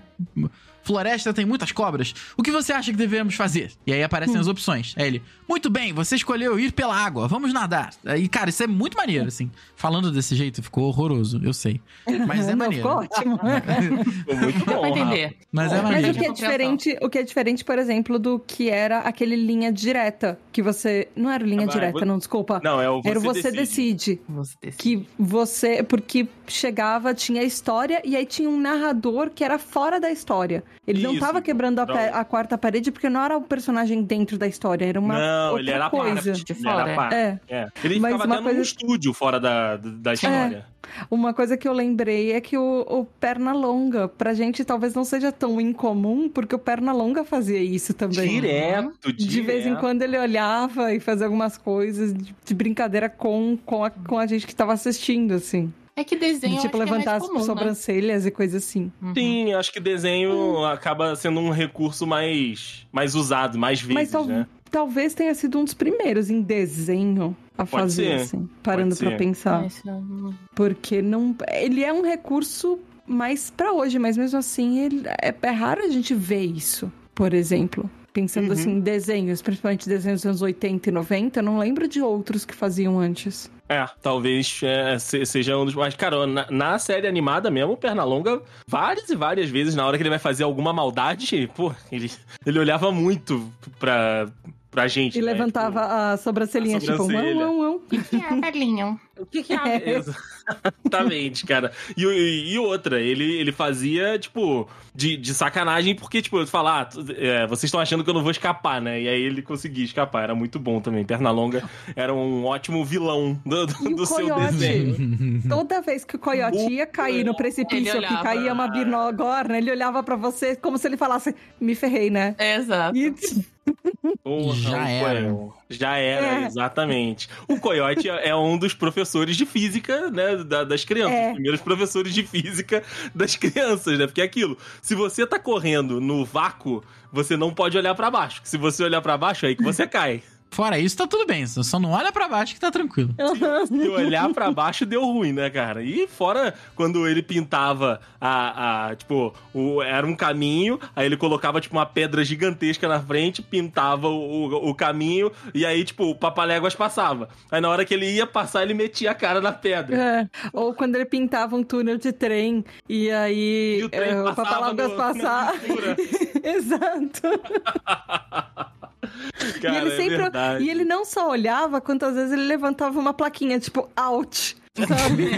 floresta tem muitas cobras. O que você acha que devemos fazer? E aí aparecem as opções. Aí ele: muito bem, você escolheu ir pela água, vamos nadar. E cara, isso é muito maneiro, assim. Falando desse jeito, ficou horroroso, eu sei. Mas é Não, maneiro. ficou ótimo. Ficou muito pra bom. Rafa. entender. Mas é Bom, Mas maneiro. o que é diferente, o que é diferente, por exemplo, do que era aquele linha direta, que você, não era linha Ah, direta, vou- não, desculpa. Não, é o você, era o você decide. Você decide. Que você, porque chegava, tinha a história e aí tinha um narrador que era fora da história. Ele não Isso, tava quebrando a, não. pe- a quarta parede porque não era o personagem dentro da história, era uma Não, outra ele era coisa. parte. De Ele era fora. parte. É. É. Ele Mas ficava uma até coisa- num estúdio fora da, da história. Uma coisa que eu lembrei é que o, o Pernalonga, pra gente talvez não seja tão incomum, porque o Pernalonga fazia isso também. Direto, direto. De vez em quando ele olhava e fazia algumas coisas de, de brincadeira com, com, a, com a gente que tava assistindo, assim. É que desenho De, tipo, é levantar as comum, né? sobrancelhas e coisas assim. Uhum. Sim, acho que desenho acaba sendo um recurso mais, mais usado, mais vezes, Mas né? Talvez tenha sido um dos primeiros em desenho a Pode fazer, ser, assim. Parando ser. pensar. Mas, hum, Porque não. Ele é um recurso mais pra hoje, mas mesmo assim ele, é, é raro a gente ver isso, por exemplo. Pensando Uhum. assim em desenhos, principalmente desenhos dos anos 80 e 90, eu não lembro de outros que faziam antes. É, talvez é, se- seja um dos mais. Cara, na, na série animada mesmo, o Pernalonga, várias e várias vezes, na hora que ele vai fazer alguma maldade, pô, ele, ele olhava muito pra, pra gente. E né? levantava a sobrancelhinha, a tipo, sobrancelha. não, não, não. O que, é, velhinho? Tipo, o que, que é? Exatamente, cara. E, e- e outra, ele, ele fazia, tipo, de, de sacanagem, porque, tipo, eu falar, ah, é, vocês estão achando que eu não vou escapar, né? E aí ele conseguia escapar, era muito bom também. Pernalonga era um ótimo vilão do, do- E o do seu coiote? desenho. Toda vez que o coiote O- ia cair no precipício, Ele que olhava. caía uma binogorna, ele olhava pra você como se ele falasse, me ferrei, né? Exato. E Porra, Já o era. Já era, É. exatamente. O Coyote é um dos professores de física, né, da- das crianças. É. Os primeiros professores de física das crianças, né? Porque é aquilo, se você tá correndo no vácuo, você não pode olhar pra baixo. Se você olhar pra baixo, é aí que você cai. Fora isso, tá tudo bem. Só não olha pra baixo que tá tranquilo. Se olhar pra baixo deu ruim, né, cara? E fora quando ele pintava a, a tipo, o, era um caminho, aí ele colocava tipo uma pedra gigantesca na frente, pintava o, o, o caminho e aí tipo o papaléguas passava. Aí na hora que ele ia passar, ele metia a cara na pedra. É, Ou quando ele pintava um túnel de trem e aí E o é, o passava na pintura. Exato. Cara, e ele é sempre. verdade. e ele não só olhava, quantas vezes ele levantava uma plaquinha, tipo, out. Sabe?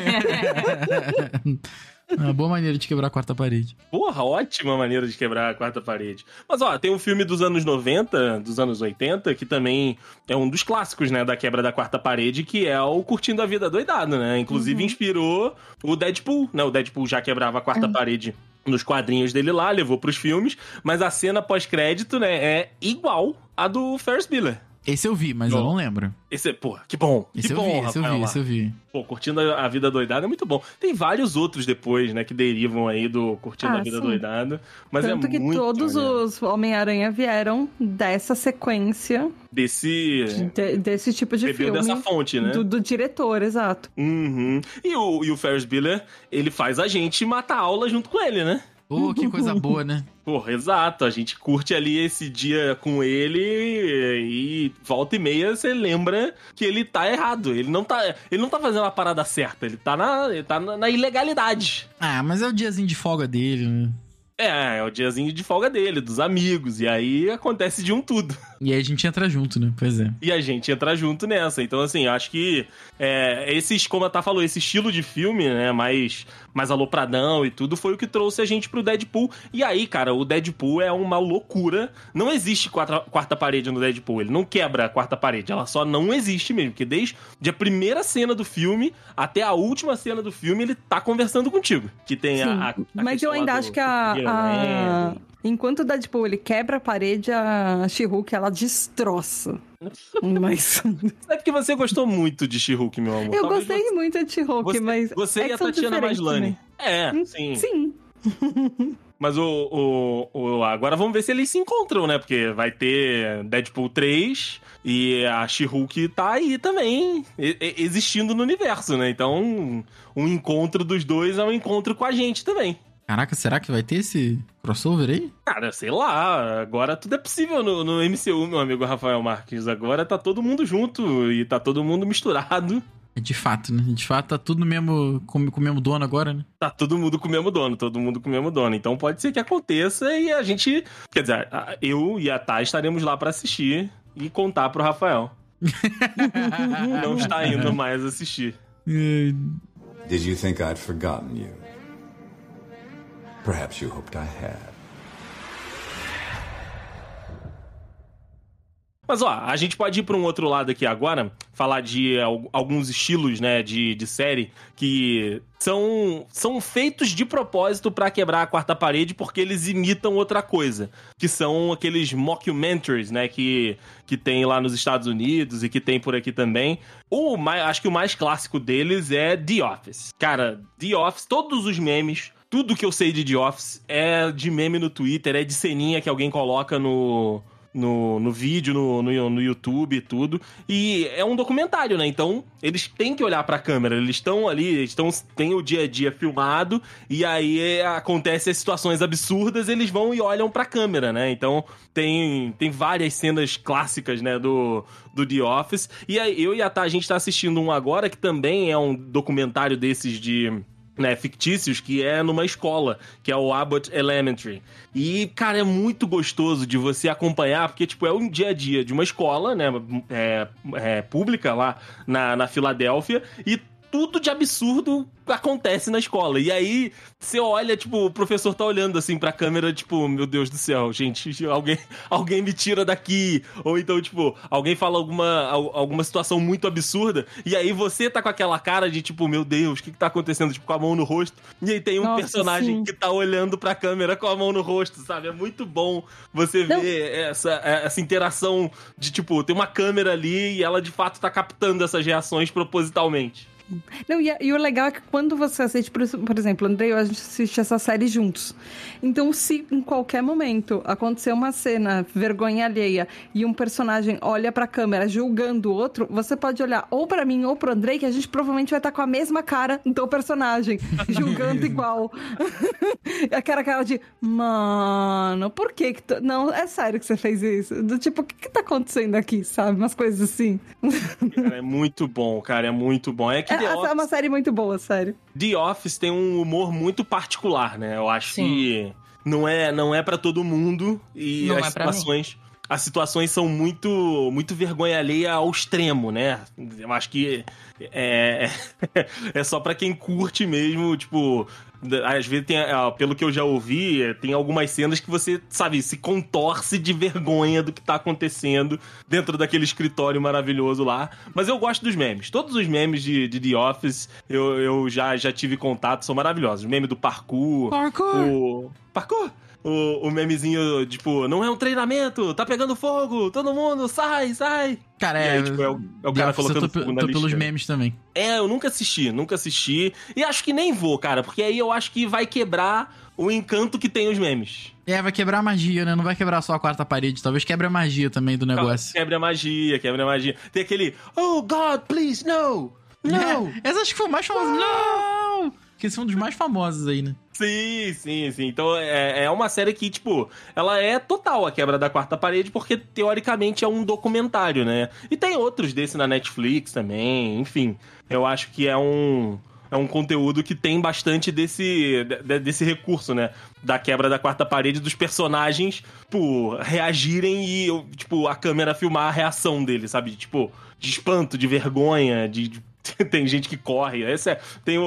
É uma boa maneira de quebrar a quarta parede. Porra, ótima maneira de quebrar a quarta parede. Mas ó, tem um filme dos anos 90, dos anos 80, que também é um dos clássicos, né, da quebra da quarta parede, que é o Curtindo a Vida Doidado, né? Inclusive inspirou o Deadpool, né? O Deadpool já quebrava a quarta parede nos quadrinhos dele lá, levou pros filmes, mas a cena pós-crédito, né, é igual a do Ferris Bueller. Esse eu vi, mas eu não lembro. Esse, pô, que bom. Esse que eu bom, vi, esse eu vi, esse eu vi. Pô, Curtindo a Vida Doidada é muito bom. Tem vários outros depois, né, que derivam aí do Curtindo Ah, a Vida sim. Doidada. Mas Tanto é que muito todos os Homem-Aranha vieram dessa sequência, Desse... de- desse tipo de Bebeu filme. dessa fonte, né? Do, do diretor, exato. Uhum. E o, e o Ferris Bueller, ele faz a gente matar aula junto com ele, né? Pô, que coisa boa, né? Porra, exato. A gente curte ali esse dia com ele e volta e meia você lembra que ele tá errado. Ele não tá, ele não tá fazendo a parada certa. Ele tá na, ele tá na, na ilegalidade. Ah, mas é o diazinho de folga dele, né? É, é o diazinho de folga dele, dos amigos. E aí acontece de um tudo. E aí a gente entra junto, né? Pois é. E a gente entra junto nessa. Então, assim, acho que é, esses, como a Tá falou, esse estilo de filme, né, mais, mais alopradão e tudo, foi o que trouxe a gente pro Deadpool. E aí, cara, o Deadpool é uma loucura. Não existe quarta, quarta parede no Deadpool. Ele não quebra a quarta parede. Ela só não existe mesmo. Porque desde a primeira cena do filme até a última cena do filme, ele tá conversando contigo. Que tem Sim, a, a- mas eu ainda do- acho que a. Enquanto o Deadpool ele quebra a parede, a She-Hulk ela destroça. Mas É porque você gostou muito de She-Hulk, meu amor. eu Talvez gostei muito de She-Hulk, Você, mas você é e a Tatiana diferentes Maslany. É, também. sim. Sim. Mas o, o, o- Agora vamos ver se eles se encontram, né? Porque vai ter Deadpool 3 e a She-Hulk tá aí também, existindo no universo, né? Então, um encontro dos dois é um encontro com a gente também. Caraca, será que vai ter esse crossover aí? Cara, sei lá, agora tudo é possível no, no MCU, meu amigo Rafael Marques. Agora tá todo mundo junto e tá todo mundo misturado. É de fato, né? De fato, tá tudo mesmo, com, com o mesmo dono agora, né? Tá todo mundo com o mesmo dono, todo mundo com o mesmo dono. Então pode ser que aconteça e a gente. Quer dizer, eu e a Thay estaremos lá pra assistir e contar pro Rafael. Não está indo mais assistir. Did you think I'd forgotten you? Perhaps you hoped I had. Mas ó, a gente pode ir pra um outro lado aqui agora, falar de al- alguns estilos, né, de, de série que são, são feitos de propósito pra quebrar a quarta parede porque eles imitam outra coisa, que são aqueles mockumentaries, né, que, que tem lá nos Estados Unidos e que tem por aqui também. O mais, acho que o mais clássico deles é The Office. Cara, The Office, todos os memes tudo que eu sei de The Office é de meme no Twitter, é de ceninha que alguém coloca no, no, no vídeo, no, no, no YouTube e tudo. E é um documentário, né? Então, eles têm que olhar pra câmera. Eles estão ali, eles estão, têm o dia a dia filmado, e aí é, acontecem as situações absurdas, eles vão e olham pra câmera, né? Então, tem, tem várias cenas clássicas, né, do, do The Office. E aí, eu e a Tá, a gente tá assistindo um agora, que também é um documentário desses de né, fictícios, que é numa escola, que é o Abbott Elementary. E, cara, é muito gostoso de você acompanhar, porque, tipo, é um dia a dia de uma escola, né, é, é, pública lá na, na Filadélfia, e tudo de absurdo acontece na escola. E aí, você olha, tipo, o professor tá olhando assim pra câmera, tipo, meu Deus do céu, gente, alguém, alguém me tira daqui. Ou então, tipo, alguém fala alguma, al- alguma situação muito absurda, e aí você tá com aquela cara de, tipo, meu Deus, o que que tá acontecendo? Tipo, com a mão no rosto. E aí tem um Nossa, personagem sim. que tá olhando pra câmera com a mão no rosto, sabe? É muito bom você Não. ver essa, essa interação de, tipo, tem uma câmera ali e ela de fato tá captando essas reações propositalmente. Não, e, e o legal é que quando você assiste, por, por exemplo, Andrei e eu, a gente assiste essa série juntos. Então, se em qualquer momento acontecer uma cena, vergonha alheia, e um personagem olha pra câmera julgando o outro, você pode olhar ou pra mim ou pro Andrei, que a gente provavelmente vai estar com a mesma cara do personagem, julgando igual. Aquela cara de, mano, por que que... tu- Não, é sério que você fez isso? Do tipo, o que que tá acontecendo aqui, sabe? Umas coisas assim. Cara, é muito bom, cara, é muito bom. É que É, The, é uma Office, série muito boa, sério. The Office tem um humor muito particular, né? Eu acho Sim. que não é, não é para todo mundo e Não as é situações as situações são muito muito vergonha alheia ao extremo, né? Eu acho que é, é só pra quem curte mesmo, tipo, às vezes tem, pelo que eu já ouvi, é, tem algumas cenas que você, sabe, se contorce de vergonha do que tá acontecendo dentro daquele escritório maravilhoso lá. Mas eu gosto dos memes. Todos os memes de, de The Office eu, eu já, já tive contato, são maravilhosos. O meme do parkour. Parkour. O. Parkour! O, o memezinho, tipo, não é um treinamento, tá pegando fogo, todo mundo, sai, sai. Cara, é. aí, tipo, é o, é o cara colocando tô, fogo na tô pelos lixeira. memes também. É, eu nunca assisti, nunca assisti. E acho que nem vou, cara, porque aí eu acho que vai quebrar o encanto que tem os memes. É, vai quebrar a magia, né? Não vai quebrar só a quarta parede. Talvez quebre a magia também do negócio. Quebra a magia, quebra a magia. Tem aquele, oh God, please, no! No! É, essa acho que foi mais famoso. Não! Que um dos mais famosos aí, né? Sim, sim, sim. Então é, é uma série que, tipo, ela é total a quebra da quarta parede, porque teoricamente é um documentário, né? E tem outros desse na Netflix também, enfim. Eu acho que é um. É um conteúdo que tem bastante desse, de- desse recurso, né? Da quebra da quarta parede dos personagens, tipo, reagirem e, tipo, a câmera filmar a reação deles, sabe? Tipo, de espanto, de vergonha, de, de tem gente que corre. Esse, é, tem o,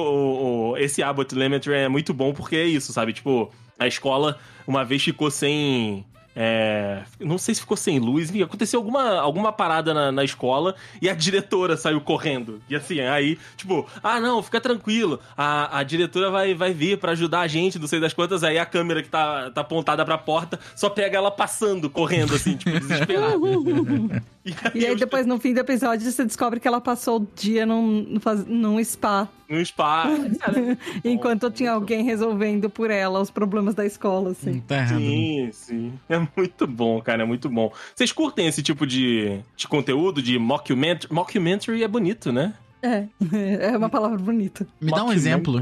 o- esse Abbott Elementary é muito bom porque é isso, sabe? Tipo, a escola uma vez ficou sem. é, não sei se ficou sem luz, enfim, aconteceu alguma, alguma parada na, na escola e a diretora saiu correndo. E assim, aí, tipo, ah, não, fica tranquilo, a, a diretora vai, vai vir pra ajudar a gente, não sei das quantas, aí a câmera que tá, tá apontada pra porta só pega ela passando, correndo, assim, tipo, desesperada. E aí os- depois, no fim do episódio, você descobre que ela passou o dia num, num faz- num spa. spa. Enquanto tinha alguém resolvendo por ela os problemas da escola, assim. Tá errado. né? Sim, sim. É muito bom, cara, é muito bom. Vocês curtem esse tipo de, de conteúdo, de mockumentary? Mockumentary é bonito, né? É, é uma palavra bonita. Me dá um exemplo.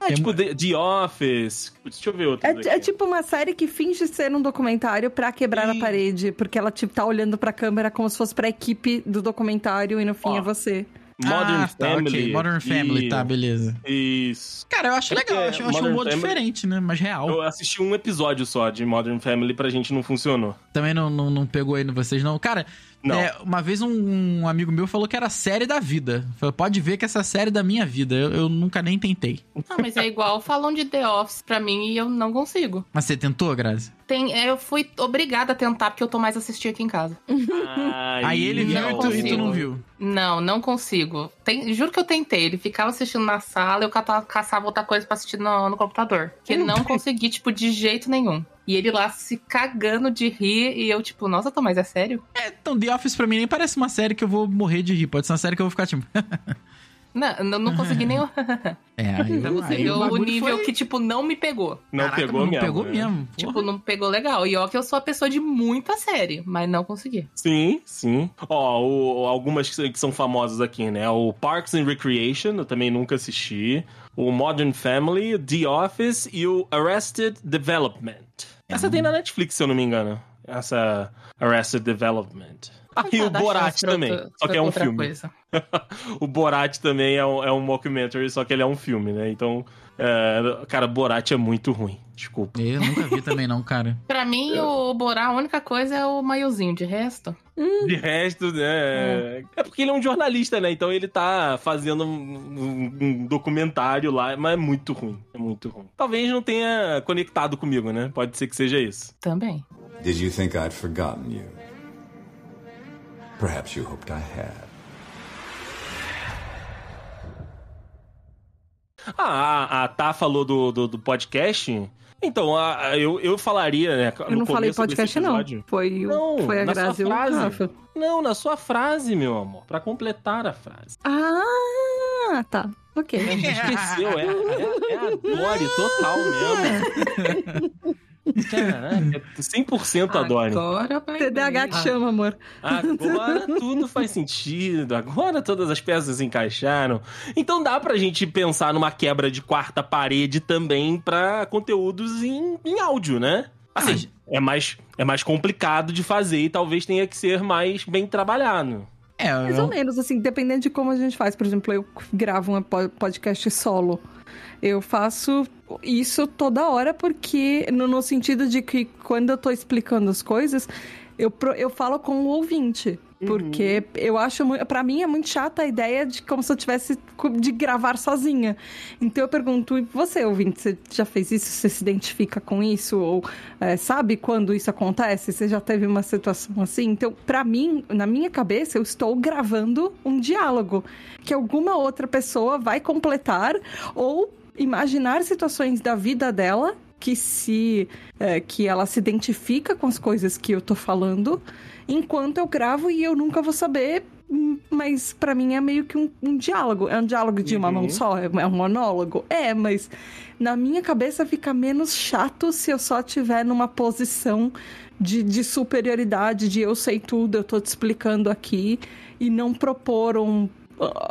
É tipo The, The Office. Deixa eu ver outro. É, é tipo uma série que finge ser um documentário pra quebrar Sim. a parede, porque ela tipo, tá olhando pra câmera como se fosse pra equipe do documentário e no fim Ó. é você. Modern ah, tá, Family. ok. Modern Family, E- tá, beleza. Isso. Cara, eu acho É legal, eu porque acho, eu acho um humor Family- diferente, né? Mas real. Eu assisti um episódio só de Modern Family pra gente não funcionou. Também não, não, não pegou aí no vocês, não. Cara. É, uma vez um, um amigo meu falou que era a série da vida. Falou, pode ver que essa é série da minha vida. Eu, eu nunca nem tentei. Ah, mas é igual falam de The Office pra mim e eu não consigo. Mas você tentou, Grazi? Tem, é, eu fui obrigada a tentar porque eu tô mais assistindo aqui em casa. Aí ele viu não e tu, e tu consigo. não viu. Não, não consigo. Tem- juro que eu tentei. Ele ficava assistindo na sala, eu caçava outra coisa pra assistir no, no computador. Que não consegui, tipo, de jeito nenhum. E ele lá se cagando de rir e eu, tipo, nossa, Tom, mas é sério? É, então The Office pra mim nem parece uma série que eu vou morrer de rir. Pode ser uma série que eu vou ficar tipo. Não, não, não consegui nem. É, aí, eu- você aí o o nível foi- que, tipo, não me pegou. Não Caraca, pegou não mesmo. pegou né? mesmo. Tipo, não pegou legal. E ó, que eu sou a pessoa de muita série, mas não consegui. Sim, sim. Ó, o- algumas que que são famosas aqui, né? O Parks and Recreation, eu também nunca assisti. O Modern Family, o The Office e o Arrested Development. Essa tem na Netflix, se eu não me engano. Essa Arrested Development. Ah, e o Borat também. outra- Só que é um filme. o Borat também é um, é um mockumentary, só que ele é um filme, né? Então, é, cara, Borat é muito ruim. Desculpa. Eu nunca vi também, não, cara. Pra mim, o Borá, a única coisa é o maiozinho. De resto, De resto, né? É porque ele é um jornalista, né? Então ele tá fazendo um, um- um documentário lá, mas é muito ruim. É muito ruim. Talvez não tenha conectado comigo, né? Pode ser que seja isso. também. Did you think I'd forgotten you? Perhaps you hoped I had. Ah, a, Tá falou do, do, do podcast. Então, a- a- eu, eu falaria, né? Eu não falei podcast, não. Foi, o- Não, foi a Grazi e. Rafa. Não, na sua frase, meu amor. Pra completar a frase. Ah, tá. Ok. Esqueceu, é, é, é a Dory total mesmo. Caraca, 100% a Dory. Agora. TDAH que Ah, chama, amor. Agora tudo faz sentido, agora todas as peças se encaixaram. Então dá pra gente pensar numa quebra de quarta parede também pra conteúdos em, em áudio, né? Assim, é mais, é mais complicado de fazer e talvez tenha que ser mais bem trabalhado. É, Mais eu, ou menos, assim, dependendo de como a gente faz. Por exemplo, eu gravo um po- podcast solo. Eu faço isso toda hora porque, no, no sentido de que quando eu tô explicando as coisas, eu, eu falo com o ouvinte. Porque eu acho, pra mim é muito chata a ideia de como se eu tivesse de gravar sozinha. Então eu pergunto, você, ouvinte, você já fez isso? Você se identifica com isso? Ou é, sabe quando isso acontece? Você já teve uma situação assim? Então, pra mim, na minha cabeça, eu estou gravando um diálogo que alguma outra pessoa vai completar ou imaginar situações da vida dela que se é, que ela se identifica com as coisas que eu tô falando enquanto eu gravo e eu nunca vou saber hum, mas pra mim é meio que um, um diálogo é um diálogo de uma Uhum. mão só é é um monólogo é mas na minha cabeça fica menos chato se eu só tiver numa posição de, de superioridade de eu sei tudo eu tô te explicando aqui e não propor um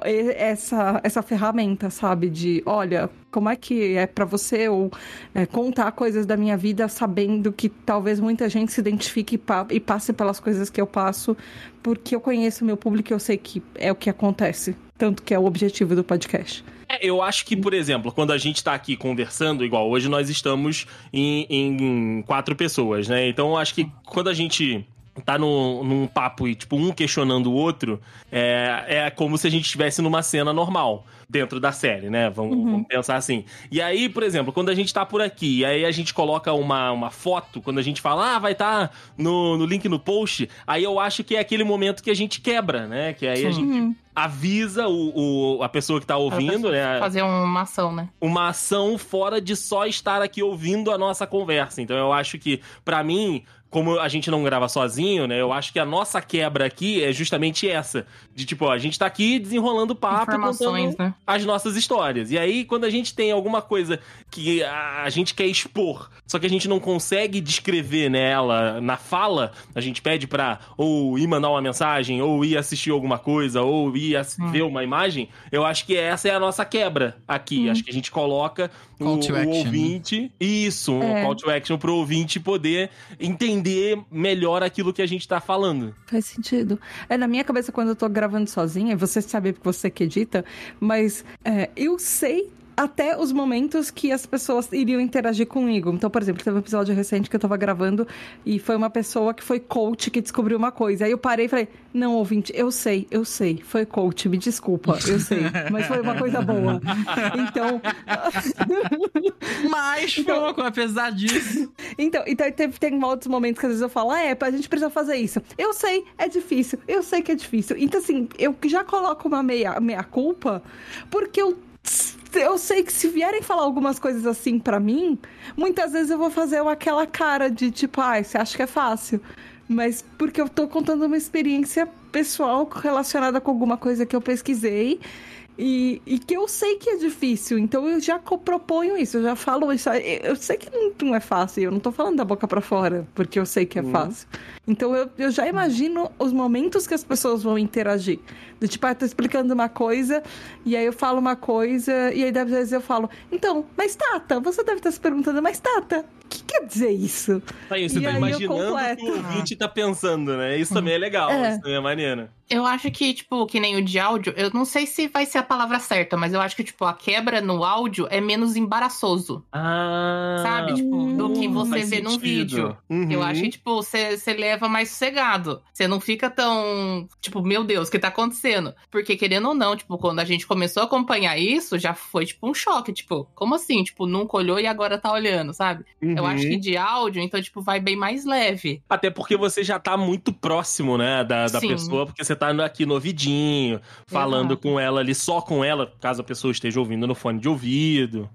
essa, essa ferramenta, sabe? De, olha, como é que é pra você ou é, contar coisas da minha vida sabendo que talvez muita gente se identifique e, pa- passe pelas coisas que eu passo, porque eu conheço o meu público e eu sei que é o que acontece. Tanto que é o objetivo do podcast. É, eu acho que, por exemplo, quando a gente tá aqui conversando, igual hoje nós estamos em, em quatro pessoas, né? Então eu acho que quando a gente tá num, num papo e, tipo, um questionando o outro, é, é como se a gente estivesse numa cena normal dentro da série, né? Vamos, vamos pensar assim. E aí, por exemplo, quando a gente tá por aqui, e aí a gente coloca uma, uma foto, quando a gente fala, ah, vai estar tá no, no link no post, aí eu acho que é aquele momento que a gente quebra, né? Que aí a gente avisa o, o- a pessoa que tá ouvindo, né? Fazer uma ação, né? uma ação fora de só estar aqui ouvindo a nossa conversa. Então eu acho que, pra mim, como a gente não grava sozinho, né? Eu acho que a nossa quebra aqui é justamente essa. De tipo, ó, a gente tá aqui desenrolando papo, contando, né? as nossas histórias. E aí, quando a gente tem alguma coisa que a, gente quer expor, só que a gente não consegue descrever nela na fala, a gente pede pra ou ir mandar uma mensagem, ou ir assistir alguma coisa, ou ir Hum. ver uma imagem, eu acho que essa é a nossa quebra aqui. Acho que a gente coloca o, o né? ouvinte. Isso, um É. call to action pro ouvinte poder entender melhor aquilo que a gente tá falando. Faz sentido. É, na minha cabeça, quando eu tô gravando sozinha, você sabe porque você que edita, mas é, eu sei até os momentos que as pessoas iriam interagir comigo. Então, por exemplo, teve um episódio recente que eu tava gravando e foi uma pessoa que foi coach que descobriu uma coisa. Aí eu parei e falei: Não, ouvinte, eu sei, eu sei, foi coach, me desculpa, eu sei, mas foi uma coisa boa. Então, Mas, foi uma coisa, apesar disso. Então, então teve, tem outros momentos que às vezes eu falo, ah, é, a gente precisa fazer isso. Eu sei, é difícil, eu sei que é difícil. Então, assim, eu já coloco uma meia, meia culpa, porque eu, eu sei que se vierem falar algumas coisas assim pra mim, muitas vezes eu vou fazer aquela cara de tipo, ah, você acha que é fácil. Mas porque eu tô contando uma experiência pessoal relacionada com alguma coisa que eu pesquisei. E, e que eu sei que é difícil, então eu já proponho isso, eu já falo isso. Eu sei que não, não é fácil, eu não tô falando da boca pra fora, porque eu sei que é fácil. Então eu, eu já imagino os momentos que as pessoas vão interagir. Do tipo, ah, eu tô explicando uma coisa, e aí eu falo uma coisa, e aí às vezes eu falo, então, mas Tata, você deve estar se perguntando, mas Tata, o que quer dizer isso? Aí você E tá aí eu imaginando o que o ouvinte tá pensando, né? Isso também é legal, É. isso também é maneiro. Eu acho que, tipo, que nem o de áudio, eu não sei se vai ser a palavra certa, mas eu acho que, tipo, a quebra no áudio é menos embaraçoso, Ah, sabe? Tipo, do que Hum, você vê num sentido. vídeo. Uhum. Eu acho que, tipo, você você leva mais sossegado. Você não fica tão, tipo, meu Deus, o que tá acontecendo? Porque, querendo ou não, tipo, quando a gente começou a acompanhar isso, já foi, tipo, um choque. Tipo, como assim? Tipo, nunca olhou e agora tá olhando, sabe? Eu Uhum. acho que de áudio, então, tipo, vai bem mais leve. Até porque você já tá muito próximo, né, da, da Sim. pessoa, porque você tá aqui no ouvidinho, falando Exato. com ela ali, só com ela, caso a pessoa esteja ouvindo no fone de ouvido.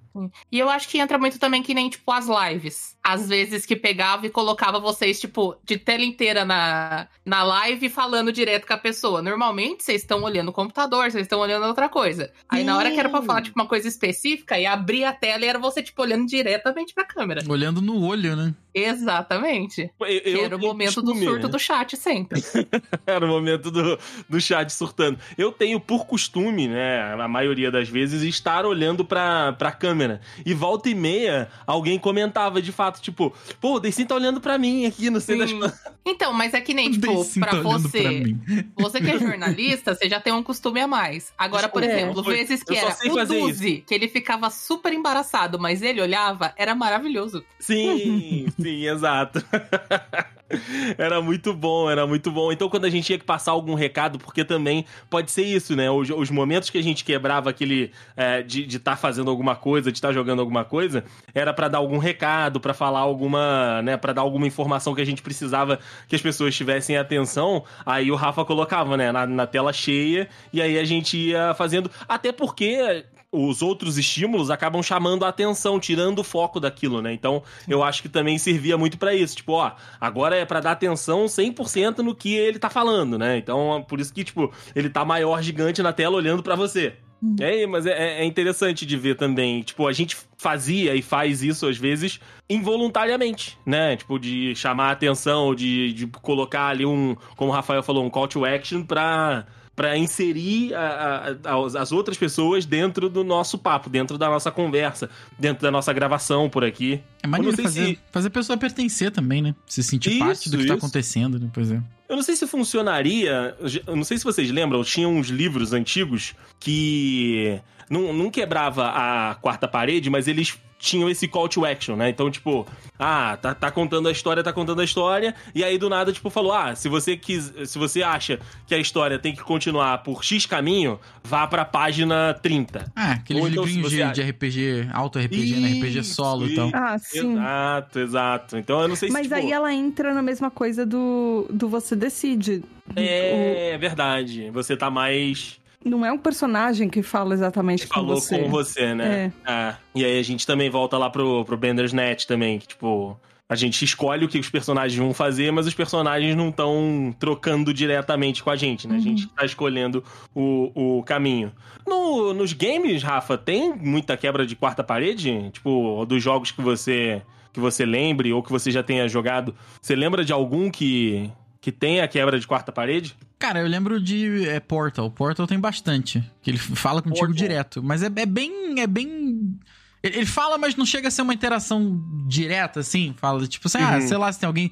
E eu acho que entra muito também que nem, tipo, as lives. Às vezes que pegava e colocava vocês, tipo, de tela inteira na, na live falando direto com a pessoa. Normalmente, vocês estão olhando o computador, vocês estão olhando outra coisa. Aí na hora que era pra falar, tipo, uma coisa específica, e abrir a tela e era você, tipo, olhando diretamente pra câmera. Olhando no olho, né? Exatamente. Eu, Que eu era o momento do costume, surto né? do chat sempre. Era o momento do, do chat surtando. Eu tenho por costume, né, a maioria das vezes, estar olhando pra, pra câmera. E volta e meia, alguém comentava de fato, tipo, pô, o Deicin tá olhando pra mim aqui, não sei das Sim. Então, mas é que nem, tipo, pra tá você. pra mim. Você que é jornalista, você já tem um costume a mais. Agora, por Desculpa, exemplo, foi- vezes que era o Duzi, que ele ficava super embaraçado, mas ele olhava, era maravilhoso. Sim, sim, exato. Era muito bom, era muito bom. Então, quando a gente tinha que passar algum recado, porque também pode ser isso, né? Os, os momentos que a gente quebrava aquele é, de estar fazendo alguma coisa, de estar jogando alguma coisa, era pra dar algum recado, pra falar alguma, né? Para dar alguma informação que a gente precisava que as pessoas tivessem atenção. Aí o Rafa colocava, né? Na, na tela cheia e aí a gente ia fazendo. Até porque os outros estímulos acabam chamando a atenção, tirando o foco daquilo, né? Então, eu acho que também servia muito pra isso. Tipo, ó, agora é pra dar atenção 100% no que ele tá falando, né? Então, por isso que, tipo, ele tá maior, gigante na tela olhando pra você. É, mas é, é interessante de ver também. Tipo, a gente fazia e faz isso às vezes involuntariamente, né? Tipo, de chamar a atenção, de, de colocar ali um, como o Rafael falou, um call to action pra, pra inserir a- a- a- as outras pessoas dentro do nosso papo, dentro da nossa conversa, dentro da nossa gravação por aqui. É maneiro fazer, se- fazer a pessoa pertencer também, né? Se sentir parte do que Isso, tá isso. acontecendo, né? Pois é. Eu não sei se funcionaria. Eu não sei se vocês lembram, tinha uns livros antigos que não, não quebrava a quarta parede, mas eles tinham esse call to action, né? Então, tipo, ah, tá, tá contando a história, tá contando a história, e aí do nada, tipo, falou: ah, se você quis, se você acha que a história tem que continuar por X caminho, vá pra página 30. Ah, aqueles Ou então, livrinhos você de, acha- de RPG, auto RPG, né? RPG solo e isso. Ah, sim. Exato, exato. Então eu não sei se Mas tipo, aí ela entra na mesma coisa do, do você decide. é verdade. Você tá mais O- não é um personagem que fala exatamente com falou você. com você, né? É. E aí a gente também volta lá pro, pro Bender's Net também, que, tipo, A gente escolhe o que os personagens vão fazer, mas os personagens não estão trocando diretamente com a gente, né? A gente tá escolhendo o, o caminho. No, nos games, Rafa, tem muita quebra de quarta parede? Tipo, dos jogos que você que você lembre ou que você já tenha jogado. Você lembra de algum que, que tenha quebra de quarta parede? Cara, eu lembro de é, Portal. Portal tem bastante. Que ele fala contigo Portal. direto. Mas é, é bem. É bem. Ele fala, mas não chega a ser uma interação direta, assim. Fala, tipo assim, ah, Uhum. sei lá se tem alguém.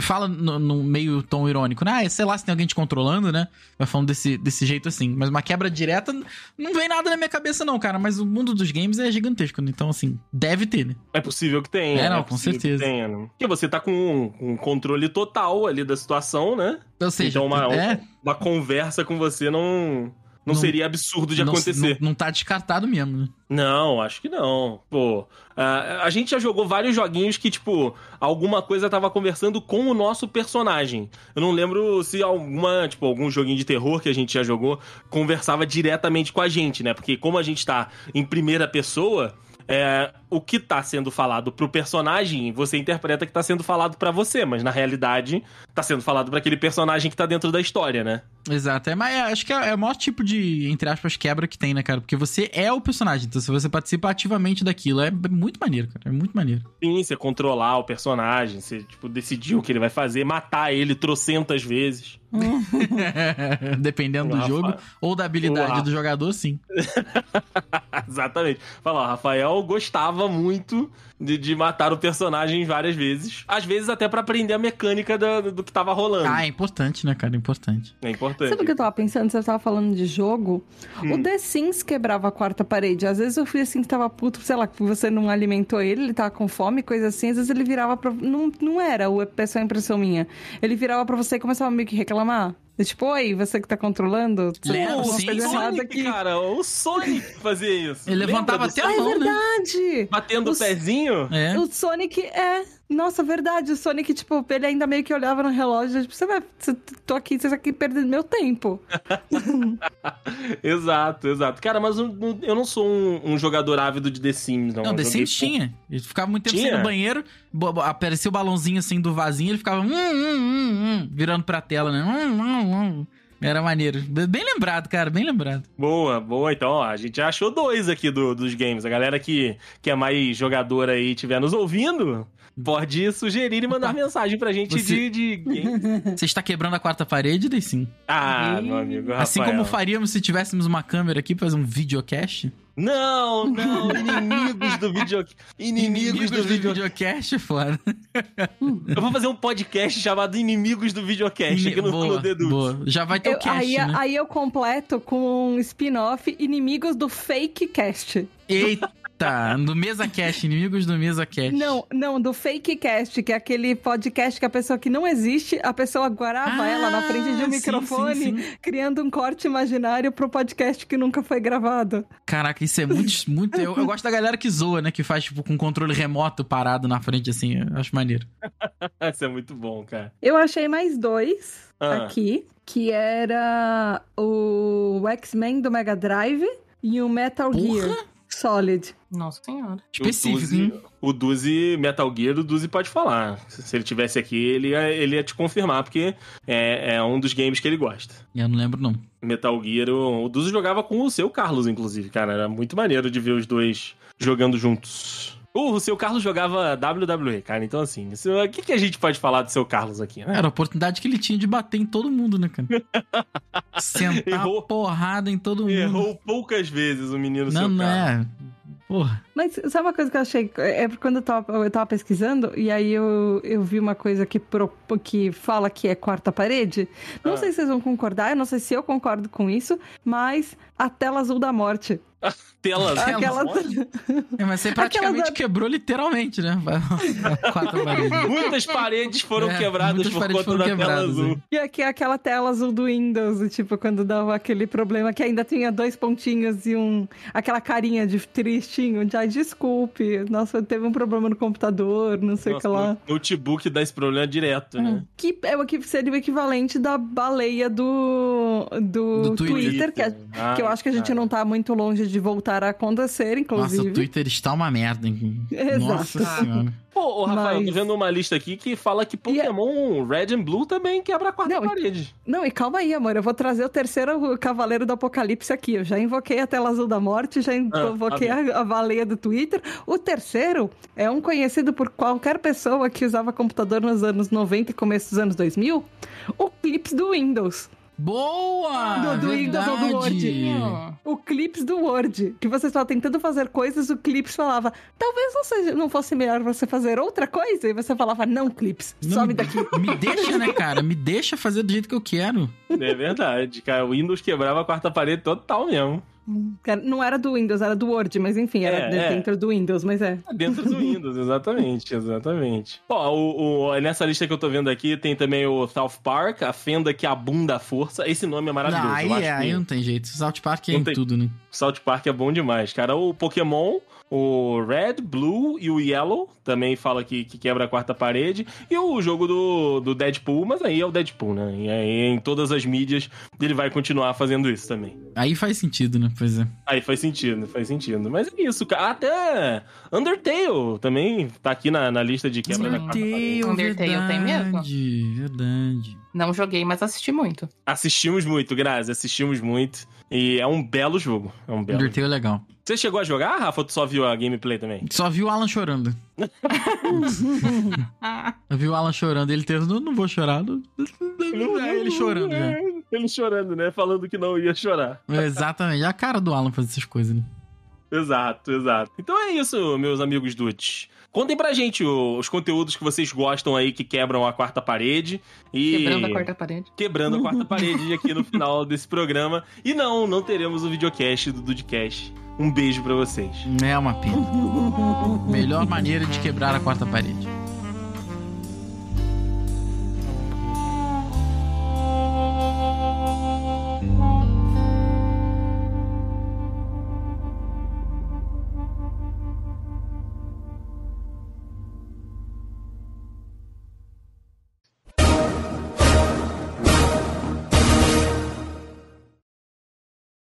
Fala no, no meio tom irônico, né? Ah, sei lá se tem alguém te controlando, né? Vai falando desse, desse jeito assim. Mas uma quebra direta, não vem nada na minha cabeça, não, cara. Mas o mundo dos games é gigantesco, né? Então, assim, deve ter, né? É possível que tenha. É, não, né? com possível que certeza. Tenha, né? Porque você tá com um, um controle total ali da situação, né? Ou seja, então uma, é, uma conversa com você não, não, Não- seria absurdo de não, acontecer. Não, não tá descartado mesmo, né? Não, acho que não. Pô, a, a gente já jogou vários joguinhos que, tipo, alguma coisa tava conversando com o nosso personagem. Eu não lembro se alguma, tipo, algum joguinho de terror que a gente já jogou conversava diretamente com a gente, né? Porque como a gente tá em primeira pessoa, é, o que tá sendo falado pro personagem, você interpreta que tá sendo falado pra você, mas na realidade tá sendo falado pra aquele personagem que tá dentro da história, né? Exato, é, mas é, acho que é, é o maior tipo de, entre aspas, quebra que tem, né, cara? Porque você é o personagem, então se você participa ativamente daquilo, é muito maneiro, cara, é muito maneiro. Sim, você controlar o personagem, você, tipo, decidir o que ele vai fazer, matar ele trocentas vezes. Dependendo do jogo ou da habilidade do jogador, sim. Exatamente. Fala, ó, Rafael gostava muito de, de matar o personagem várias vezes. Às vezes até pra aprender a mecânica do, do que tava rolando. Ah, é importante, né, cara? É importante. É importante. Sabe o que eu tava pensando? Você tava falando de jogo. Hum. O The Sims quebrava a quarta parede. Às vezes o filho assim que tava puto, sei lá, que você não alimentou ele, ele tava com fome, coisa assim. Às vezes ele virava pra. Não, não era é a impressão minha. Ele virava pra você e começava meio que reclamar. E tipo, oi, você que tá controlando. Você tá uma sim, coisa Sonic, aqui. cara, o Sonic fazia isso. Ele Lembra levantava até a é mão, né? verdade! Batendo O o pezinho? É. O Sonic é. Nossa, verdade. O Sonic, tipo, ele ainda meio que olhava no relógio. Tipo, você vai. Você, tô aqui, você tá aqui perdendo meu tempo. Exato, exato. Cara, mas eu, não- eu não sou um, um jogador ávido de The Sims, não. Não, Eu The Sims tinha. Ele ficava muito tempo Tinha? no banheiro, aparecia o balãozinho assim do vasinho, ele ficava hum, hum, hum, hum, virando pra tela, né? Hum, hum, hum. Era maneiro. Bem lembrado, cara, bem lembrado. Boa, boa. Então, ó, a gente já achou dois aqui do- dos games. A galera que, que é mais jogadora aí estiver nos ouvindo, pode sugerir e mandar Opa. mensagem pra gente Você- de, de. Você está quebrando a quarta parede, daí sim. Ah, meu amigo Rafael. Assim como faríamos se tivéssemos uma câmera aqui pra fazer um videocast. Não, não, inimigos do videocast. Inimigos, do, videocast. videocast, foda. Eu vou fazer um podcast chamado Inimigos do Videocast aqui no, boa, no Dedux. boa. Já vai ter Eu- o cast, aí, né? aí eu completo com um spin-off Inimigos do Fake Cast. Eita, do Mesa Cast, inimigos do Mesa Cast. Não, não, do Fake Cast, que é aquele podcast que a pessoa que não existe, a pessoa grava Ah, ela na frente de um sim, microfone, sim, sim. criando um corte imaginário pro podcast que nunca foi gravado. Caraca, isso é muito. muito eu, eu gosto da galera que zoa, né? Que faz, tipo, com controle remoto parado na frente, assim. Eu acho maneiro. Isso é muito bom, cara. Eu achei mais dois Ah. aqui, que era o X-Men do Mega Drive e o Metal Porra! Gear Solid. Nossa senhora. Específico, O Duzi, hein? o Duzi, Metal Gear, o Duzi pode falar. Se se ele tivesse aqui, ele ia, ele ia te confirmar, porque é, é um dos games que ele gosta. Eu não lembro, não. Metal Gear, o, o Duzi jogava com o seu Carlos, inclusive, cara. Era muito maneiro de ver os dois jogando juntos. Uh, o seu Carlos jogava WWE, cara. Então, assim, o que, que a gente pode falar do seu Carlos aqui, né? Era a oportunidade que ele tinha de bater em todo mundo, né, cara? Sentar Errou. porrada em todo mundo. Errou poucas vezes o menino Não, seu não Carlos. é. Porra. Mas sabe uma coisa que eu achei? É porque quando eu tava, eu tava pesquisando, e aí eu, eu vi uma coisa que, pro, que fala que é quarta parede. Não Ah. sei se vocês vão concordar, eu não sei se eu concordo com isso, mas a tela azul da morte. Tela Aquela- É, mas você praticamente da- quebrou literalmente, né? Quatro paredes. Muitas paredes foram É, quebradas muitas por paredes conta foram da tela quebradas, azul. E aqui é aquela tela azul do Windows, tipo, quando dava aquele problema que ainda tinha dois pontinhos e um. aquela carinha de tristinho. Já desculpe. Nossa, teve um problema no computador, não sei o que lá. no- notebook dá esse problema direto, né? Que é o que seria o equivalente da baleia do, do, Do Twitter. Twitter, que, é- Ah, que eu acho que a gente cara. não tá muito longe de voltar a acontecer, Nossa, inclusive. o Twitter está uma merda, hein? Exato. Nossa senhora. Pô, ô, Rafael, Mas- tô vendo uma lista aqui que fala que Pokémon Red and Blue também quebra a quarta Não, e- parede. Não, e calma aí, amor. Eu vou trazer o terceiro Cavaleiro do Apocalipse aqui. Eu já invoquei a tela azul da morte, já invoquei tá a, a baleia do Twitter. O terceiro é um conhecido por qualquer pessoa que usava computador nos anos 90 e começo dos anos 2000. O Clips do Windows. Boa! Do- do Windows ou do. Hum. O Clips do Word. Que você estava tentando fazer coisas, o Clips falava, talvez não, seja, não fosse melhor você fazer outra coisa. E você falava, não, Clips, Não, some me- daqui. Me deixa, né, cara? Me deixa fazer do jeito que eu quero. É verdade, cara. O Windows quebrava a quarta parede total mesmo. Não era do Windows, era do Word, mas enfim, era É, é. dentro do Windows, mas é. Dentro do Windows, exatamente, exatamente. Ó, o, o- nessa lista que eu tô vendo aqui tem também o South Park, a fenda que abunda a força. Esse nome é maravilhoso. Não, eu aí, acho é, que aí não tem jeito. South Park é Não em tem- tudo, né? South Park é bom demais, cara. O Pokémon, o Red, Blue e o Yellow também fala que, que quebra a quarta parede. E o jogo do, do Deadpool, mas aí é o Deadpool, né? E aí em todas as mídias ele vai continuar fazendo isso também. Aí faz sentido, né? Pois é. Aí faz sentido, faz sentido. Mas é isso, cara. Até Undertale também tá aqui na, na lista de quebra da quarta parede. Undertale tem mesmo? Verdade, verdade. Não joguei, mas assisti muito. Assistimos muito, Grazi, assistimos muito. E é um belo jogo. É um belo. Undertale é legal. Você chegou a jogar, Rafa, ou tu só viu a gameplay também? Só vi o Alan chorando. Eu vi o Alan chorando. Ele teve, não, não vou chorar. Não... Aí ele chorando já. Ele chorando, né? Falando que não ia chorar. Exatamente. É a cara do Alan fazer essas coisas, né? Exato, exato. Então é isso, meus amigos dudes. Contem pra gente os conteúdos que vocês gostam aí que quebram a quarta parede e Quebrando a quarta parede. quebrando a quarta parede aqui no final desse programa. E não, não teremos o videocast do Dudecast. Um beijo pra vocês. É uma pena. Melhor maneira de quebrar a quarta parede.